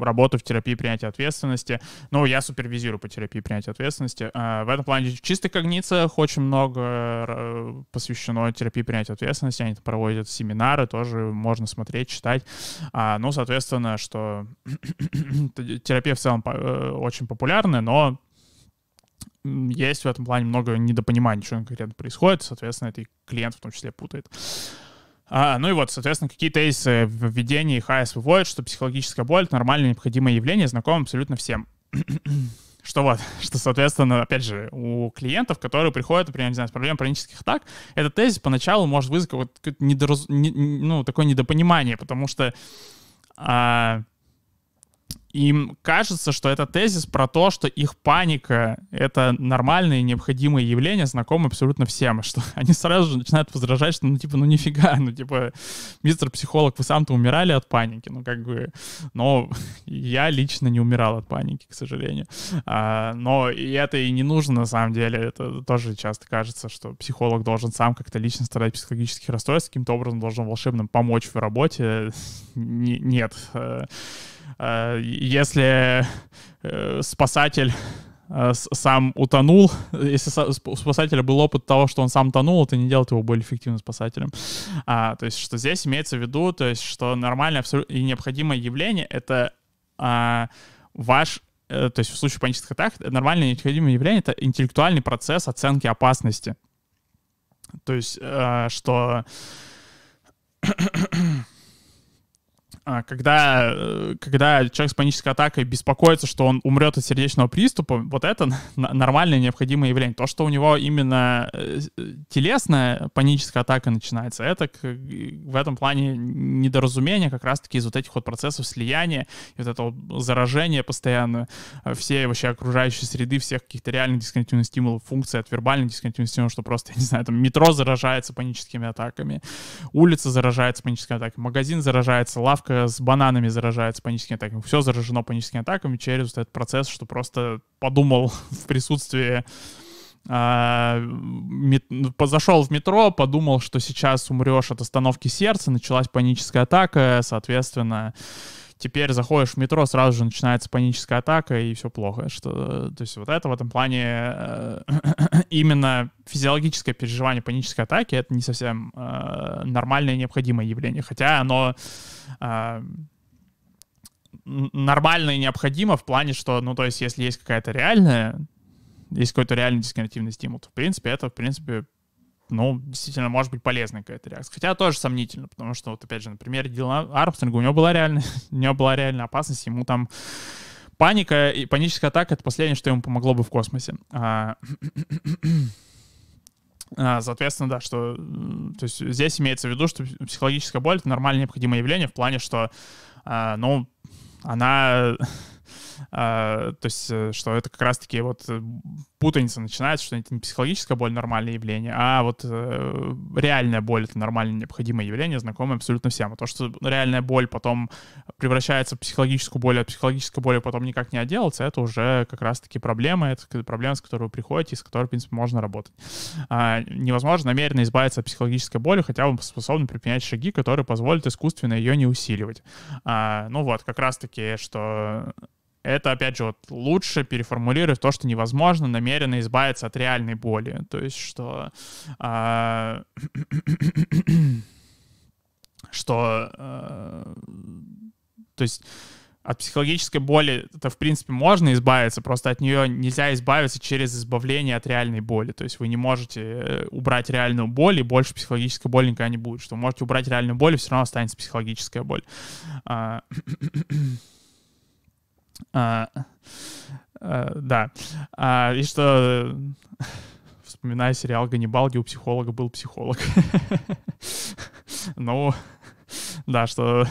работают в терапии принятия ответственности. Ну, я супервизирую по терапии принятия ответственности. А, в этом плане в чистых когнициях очень много э, посвящено терапии принятия ответственности. Они проводят семинары, тоже можно смотреть, читать. А, ну, соответственно, что терапия в целом э, очень популярная, но есть в этом плане много недопонимания, что конкретно происходит, соответственно, это и клиент в том числе путает. А, ну и вот, соответственно, какие тезисы в введении ХАС выводят, что психологическая боль — это нормальное необходимое явление, знакомо абсолютно всем. что вот, что, соответственно, опять же, у клиентов, которые приходят, например, не знаю, с проблемой панических атак, этот тезис поначалу может вызвать вот недораз... не, ну, такое недопонимание, потому что а, им кажется, что это тезис про то, что их паника — это нормальное и необходимое явление, знакомое абсолютно всем, что они сразу же начинают возражать, что ну типа, ну нифига, ну типа, мистер психолог, вы сам-то умирали от паники, ну как бы, но я лично не умирал от паники, к сожалению. А, но и это и не нужно на самом деле, это тоже часто кажется, что психолог должен сам как-то лично страдать психологических расстройств, каким-то образом должен волшебным помочь в работе. Нет Э, если э, спасатель э, сам утонул, если у спасателя был опыт того, что он сам тонул, это не делает его более эффективным спасателем. А, то есть, что здесь имеется в виду, то есть, что нормальное и необходимое явление — это а, ваш то есть в случае панических атак нормальное необходимое явление — это интеллектуальный процесс оценки опасности. То есть, что когда, э, когда человек с панической атакой беспокоится, что он умрет от сердечного приступа, вот это нормальное необходимое явление. То, что у него именно э, телесная паническая атака начинается, это в этом плане недоразумение как раз-таки из вот этих вот процессов слияния, вот этого заражения постоянно э, всей вообще окружающей среды, всех каких-то реальных дисконтинуальных стимулов, функций от вербальных дисконтинуальных стимулов, что просто, я не знаю, там метро заражается паническими атаками, улица заражается паническими атаками, магазин заражается, лавка с бананами заражается паническими атаками. Все заражено паническими атаками через вот этот процесс, что просто подумал в присутствии а, мет, зашел в метро, подумал, что сейчас умрешь от остановки сердца, началась паническая атака, соответственно, теперь заходишь в метро, сразу же начинается паническая атака, и все плохо. Что, то есть вот это в этом плане э, именно физиологическое переживание панической атаки, это не совсем э, нормальное необходимое явление, хотя оно э, нормально и необходимо в плане, что, ну, то есть если есть какая-то реальная, есть какой-то реальный дисконнективный стимул, то, в принципе, это, в принципе, ну, действительно, может быть полезная какая-то реакция. Хотя тоже сомнительно, потому что, вот опять же, на примере Дилана Армстронга, у него была реальная, у него была реальная опасность, ему там паника и паническая атака — это последнее, что ему помогло бы в космосе. А, а, соответственно, да, что то есть здесь имеется в виду, что психологическая боль — это нормальное необходимое явление в плане, что, а, ну, она то есть, э, что это как раз-таки вот э, путаница начинается, что это не психологическая боль нормальное явление, а вот э, реальная боль — это нормальное необходимое явление, знакомое абсолютно всем. А то, что реальная боль потом превращается в психологическую боль, а психологическая боль потом никак не отделаться, это уже как раз-таки проблема, это проблема, с которой вы приходите, с которой, в принципе, можно работать. А, невозможно намеренно избавиться от психологической боли, хотя вы способны предпринять шаги, которые позволят искусственно ее не усиливать. А, ну вот, как раз-таки, что это, опять же, вот лучше переформулировать то, что невозможно намеренно избавиться от реальной боли. То есть, что... А, что... А, то есть от психологической боли это, в принципе, можно избавиться, просто от нее нельзя избавиться через избавление от реальной боли. То есть вы не можете э, убрать реальную боль, и больше психологической боли никогда не будет. Что можете убрать реальную боль, и все равно останется психологическая боль. А, А, да. А, и что... Вспоминая сериал «Ганнибал», где у психолога был психолог. ну, да, что...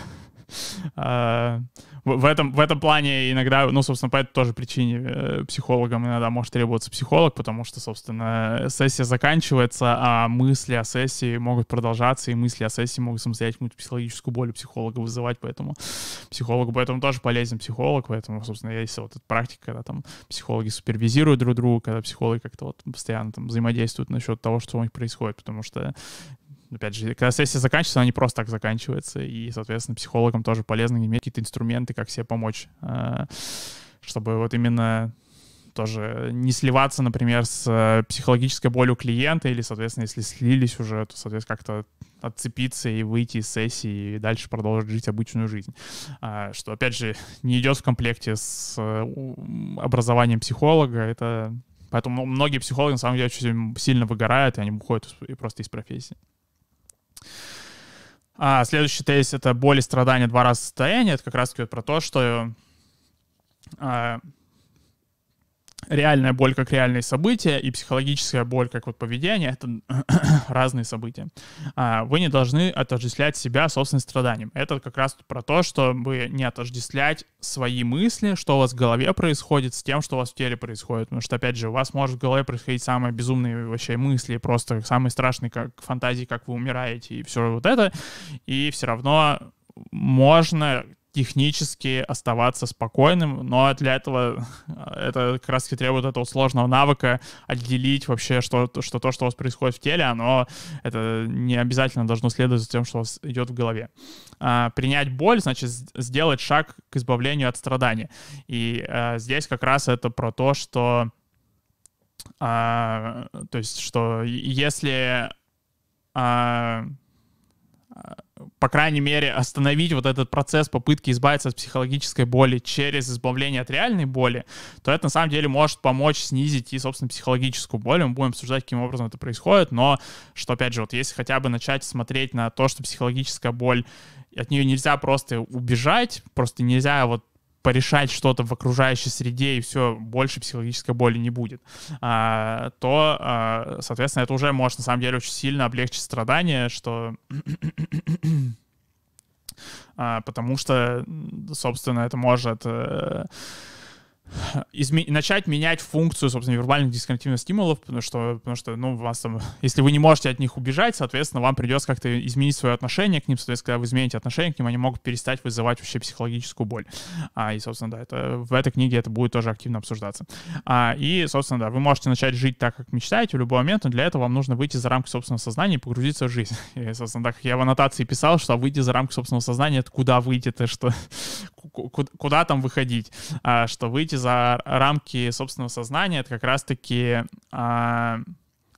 А, в этом, в этом плане иногда, ну, собственно, по этой тоже причине э, психологам иногда может требоваться психолог, потому что, собственно, сессия заканчивается, а мысли о сессии могут продолжаться, и мысли о сессии могут самостоятельно психологическую боль у психолога вызывать, поэтому психологу поэтому тоже полезен психолог, поэтому, собственно, есть вот эта практика, когда там психологи супервизируют друг друга, когда психологи как-то вот постоянно там взаимодействуют насчет того, что у них происходит, потому что опять же, когда сессия заканчивается, она не просто так заканчивается, и, соответственно, психологам тоже полезно иметь какие-то инструменты, как себе помочь, э, чтобы вот именно тоже не сливаться, например, с э, психологической болью клиента, или, соответственно, если слились уже, то, соответственно, как-то отцепиться и выйти из сессии и дальше продолжить жить обычную жизнь. А, что, опять же, не идет в комплекте с э, образованием психолога, это Поэтому многие психологи, на самом деле, очень сильно выгорают, и они уходят просто из профессии. А, следующий тезис — это боль и страдания два раза состояния. Это как раз-таки про то, что а, реальная боль как реальные события и психологическая боль как вот поведение — это разные события. А, вы не должны отождествлять себя собственным страданием. Это как раз про то, чтобы не отождествлять свои мысли, что у вас в голове происходит, с тем, что у вас в теле происходит. Потому что, опять же, у вас может в голове происходить самые безумные вообще мысли, просто самые страшные как фантазии, как вы умираете и все вот это. И все равно можно технически оставаться спокойным, но для этого это как раз таки требует этого сложного навыка отделить вообще, что, что то, что у вас происходит в теле, оно это не обязательно должно следовать за тем, что у вас идет в голове. А, принять боль, значит, сделать шаг к избавлению от страдания. И а, здесь как раз это про то, что а, то есть, что если а, по крайней мере, остановить вот этот процесс попытки избавиться от психологической боли через избавление от реальной боли, то это на самом деле может помочь снизить и, собственно, психологическую боль. Мы будем обсуждать, каким образом это происходит, но что, опять же, вот если хотя бы начать смотреть на то, что психологическая боль, от нее нельзя просто убежать, просто нельзя вот порешать что-то в окружающей среде, и все, больше психологической боли не будет, а, то, а, соответственно, это уже может на самом деле очень сильно облегчить страдания, что... а, потому что, собственно, это может... А, изме- начать менять функцию, собственно, вербальных дисконтинуных стимулов, потому что, потому что, ну, вас там, если вы не можете от них убежать, соответственно, вам придется как-то изменить свое отношение к ним, соответственно, когда вы измените отношение к ним, они могут перестать вызывать вообще психологическую боль. А, и, собственно, да, это, в этой книге это будет тоже активно обсуждаться. А, и, собственно, да, вы можете начать жить так, как мечтаете в любой момент, но для этого вам нужно выйти за рамки собственного сознания и погрузиться в жизнь. И, собственно, так как я в аннотации писал, что выйти за рамки собственного сознания, это куда выйти-то, что куда там выходить, а, что выйти за рамки собственного сознания, это как раз-таки а,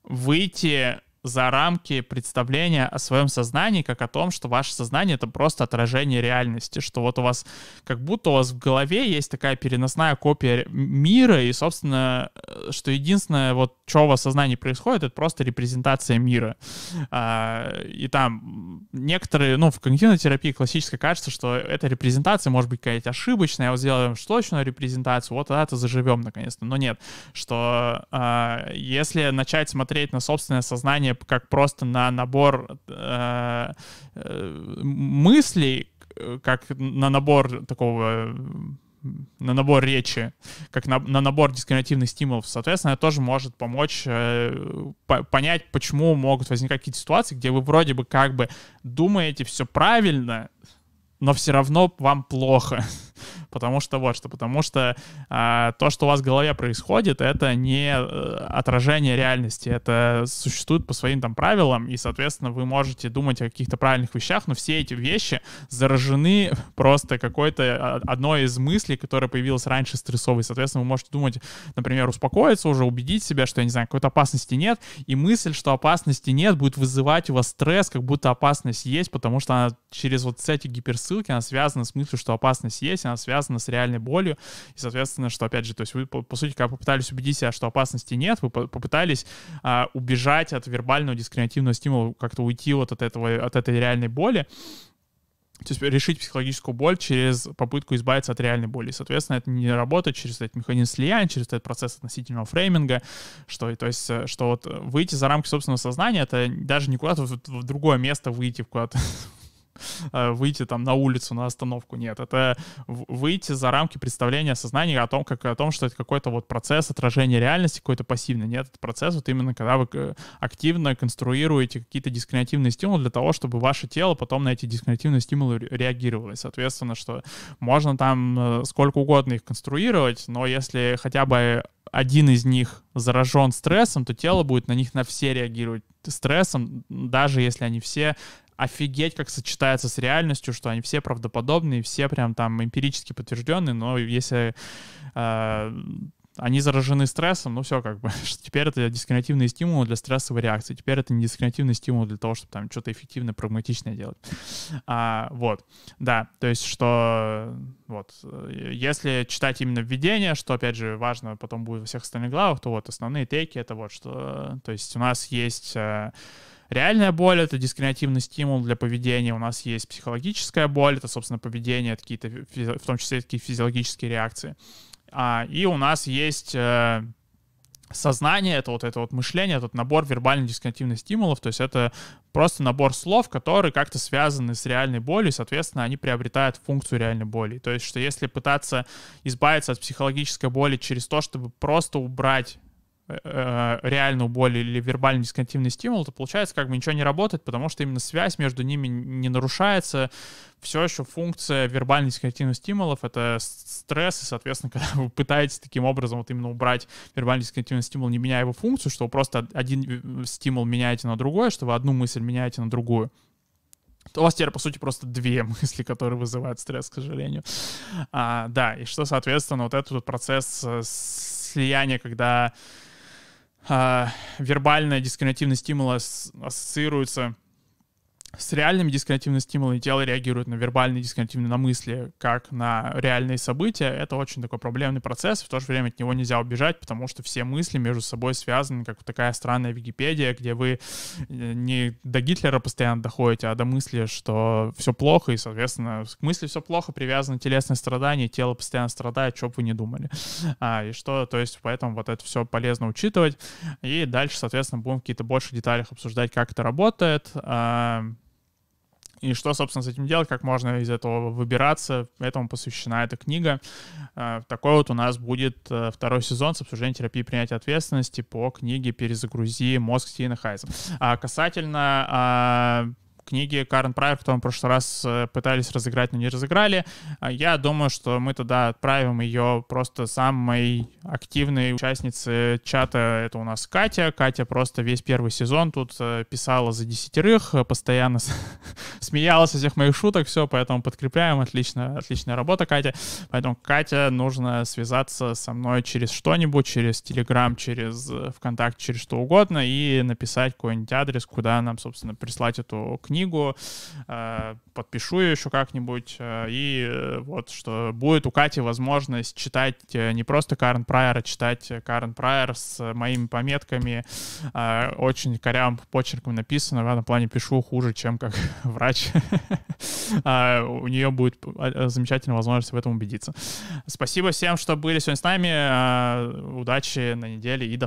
выйти за рамки представления о своем сознании, как о том, что ваше сознание — это просто отражение реальности, что вот у вас, как будто у вас в голове есть такая переносная копия мира, и, собственно, э, что единственное, вот, что у в сознании происходит, это просто репрезентация мира. А, и там некоторые, ну, в когнитивной терапии классической кажется, что эта репрезентация может быть какая-то ошибочная, вот сделаем точную репрезентацию, вот тогда-то заживем наконец-то. Но нет, что а, если начать смотреть на собственное сознание как просто на набор э, э, мыслей, как на набор такого на набор речи, как на, на набор дискриминативных стимулов. Соответственно, это тоже может помочь э, по, понять, почему могут возникать какие-то ситуации, где вы вроде бы как бы думаете все правильно, но все равно вам плохо. Потому что вот что, потому что а, то, что у вас в голове происходит, это не а, отражение реальности, это существует по своим там правилам, и, соответственно, вы можете думать о каких-то правильных вещах, но все эти вещи заражены просто какой-то а, одной из мыслей, которая появилась раньше стрессовой. Соответственно, вы можете думать, например, успокоиться уже, убедить себя, что, я не знаю, какой-то опасности нет, и мысль, что опасности нет, будет вызывать у вас стресс, как будто опасность есть, потому что она через вот эти гиперссылки, она связана с мыслью, что опасность есть, она связана связано с реальной болью, и, соответственно, что, опять же, то есть вы, по, по сути, когда попытались убедить себя, что опасности нет, вы попытались а, убежать от вербального дискриминативного стимула, как-то уйти вот от этого, от этой реальной боли, то есть решить психологическую боль через попытку избавиться от реальной боли. Соответственно, это не работает через этот механизм слияния, через этот процесс относительного фрейминга, что, то есть, э, что вот выйти за рамки собственного сознания, это даже не куда-то в, в другое место выйти, куда-то выйти там на улицу, на остановку. Нет, это выйти за рамки представления сознания о том, как, о том, что это какой-то вот процесс отражения реальности, какой-то пассивный. Нет, это процесс вот именно, когда вы э, активно конструируете какие-то дискриминативные стимулы для того, чтобы ваше тело потом на эти дискриминативные стимулы реагировало. Соответственно, что можно там э, сколько угодно их конструировать, но если хотя бы один из них заражен стрессом, то тело будет на них на все реагировать стрессом, даже если они все офигеть, как сочетается с реальностью, что они все правдоподобные, все прям там эмпирически подтвержденные, но если э, они заражены стрессом, ну все как бы, теперь это дискриминативные стимулы для стрессовой реакции, теперь это не дискриминативный стимул для того, чтобы там что-то эффективное, прагматичное делать. А, вот, да, то есть что, вот, если читать именно введение, что, опять же, важно потом будет во всех остальных главах, то вот основные тейки это вот, что, то есть у нас есть э, Реальная боль — это дискриминативный стимул для поведения. У нас есть психологическая боль, это, собственно, поведение, какие-то, в том числе такие физиологические реакции. А, и у нас есть э, сознание, это вот это вот мышление, этот набор вербально-дисконтинных стимулов, то есть это просто набор слов, которые как-то связаны с реальной болью, и, соответственно, они приобретают функцию реальной боли. То есть, что если пытаться избавиться от психологической боли через то, чтобы просто убрать реальную боль или вербальный дисконтинный стимул, то получается как бы ничего не работает, потому что именно связь между ними не нарушается. Все еще функция вербальных дисконтинных стимулов — это стресс, и, соответственно, когда вы пытаетесь таким образом вот именно убрать вербальный дисконтинный стимул, не меняя его функцию, что вы просто один э, стимул меняете на другой, что вы одну мысль меняете на другую, то у вас теперь, по сути, просто две мысли, которые вызывают стресс, к сожалению. А, да, и что, соответственно, вот этот вот процесс слияния, когда э, вербальная дискриминативный стимул ассоциируется с реальными дискриминативными стимулами тело реагирует на вербальные дискриминативные на мысли, как на реальные события. Это очень такой проблемный процесс, в то же время от него нельзя убежать, потому что все мысли между собой связаны, как такая странная Википедия, где вы э, не до Гитлера постоянно доходите, а до мысли, что все плохо, и, соответственно, к мысли все плохо привязано телесное страдание, тело постоянно страдает, что бы вы не думали. А, и что, то есть, поэтому вот это все полезно учитывать. И дальше, соответственно, будем в какие-то больше деталях обсуждать, как это работает. А, и что, собственно, с этим делать, как можно из этого выбираться. Этому посвящена эта книга. Э, такой вот у нас будет э, второй сезон с обсуждением терапии принятия ответственности по книге «Перезагрузи мозг» Стивена Хайза. А касательно а, книги Карен Прайер, которую мы в прошлый раз э, пытались разыграть, но не разыграли. А я думаю, что мы туда отправим ее просто самой активной участнице чата. Это у нас Катя. Катя просто весь первый сезон тут э, писала за десятерых, э, постоянно смеялась со всех моих шуток, все, поэтому подкрепляем. Отлично, отличная работа, Катя. Поэтому, Катя, нужно связаться со мной через что-нибудь, через Телеграм, через ВКонтакте, через что угодно, и написать какой-нибудь адрес, куда нам, собственно, прислать эту книгу книгу, э, подпишу ее еще как-нибудь, э, и э, вот что будет у Кати возможность читать не просто Карен Прайер, а читать Карен Прайер с моими пометками, очень корявым почерком написано, в этом плане пишу хуже, чем как врач. У нее будет замечательная возможность в этом убедиться. Спасибо всем, что были сегодня с нами, удачи на неделе и до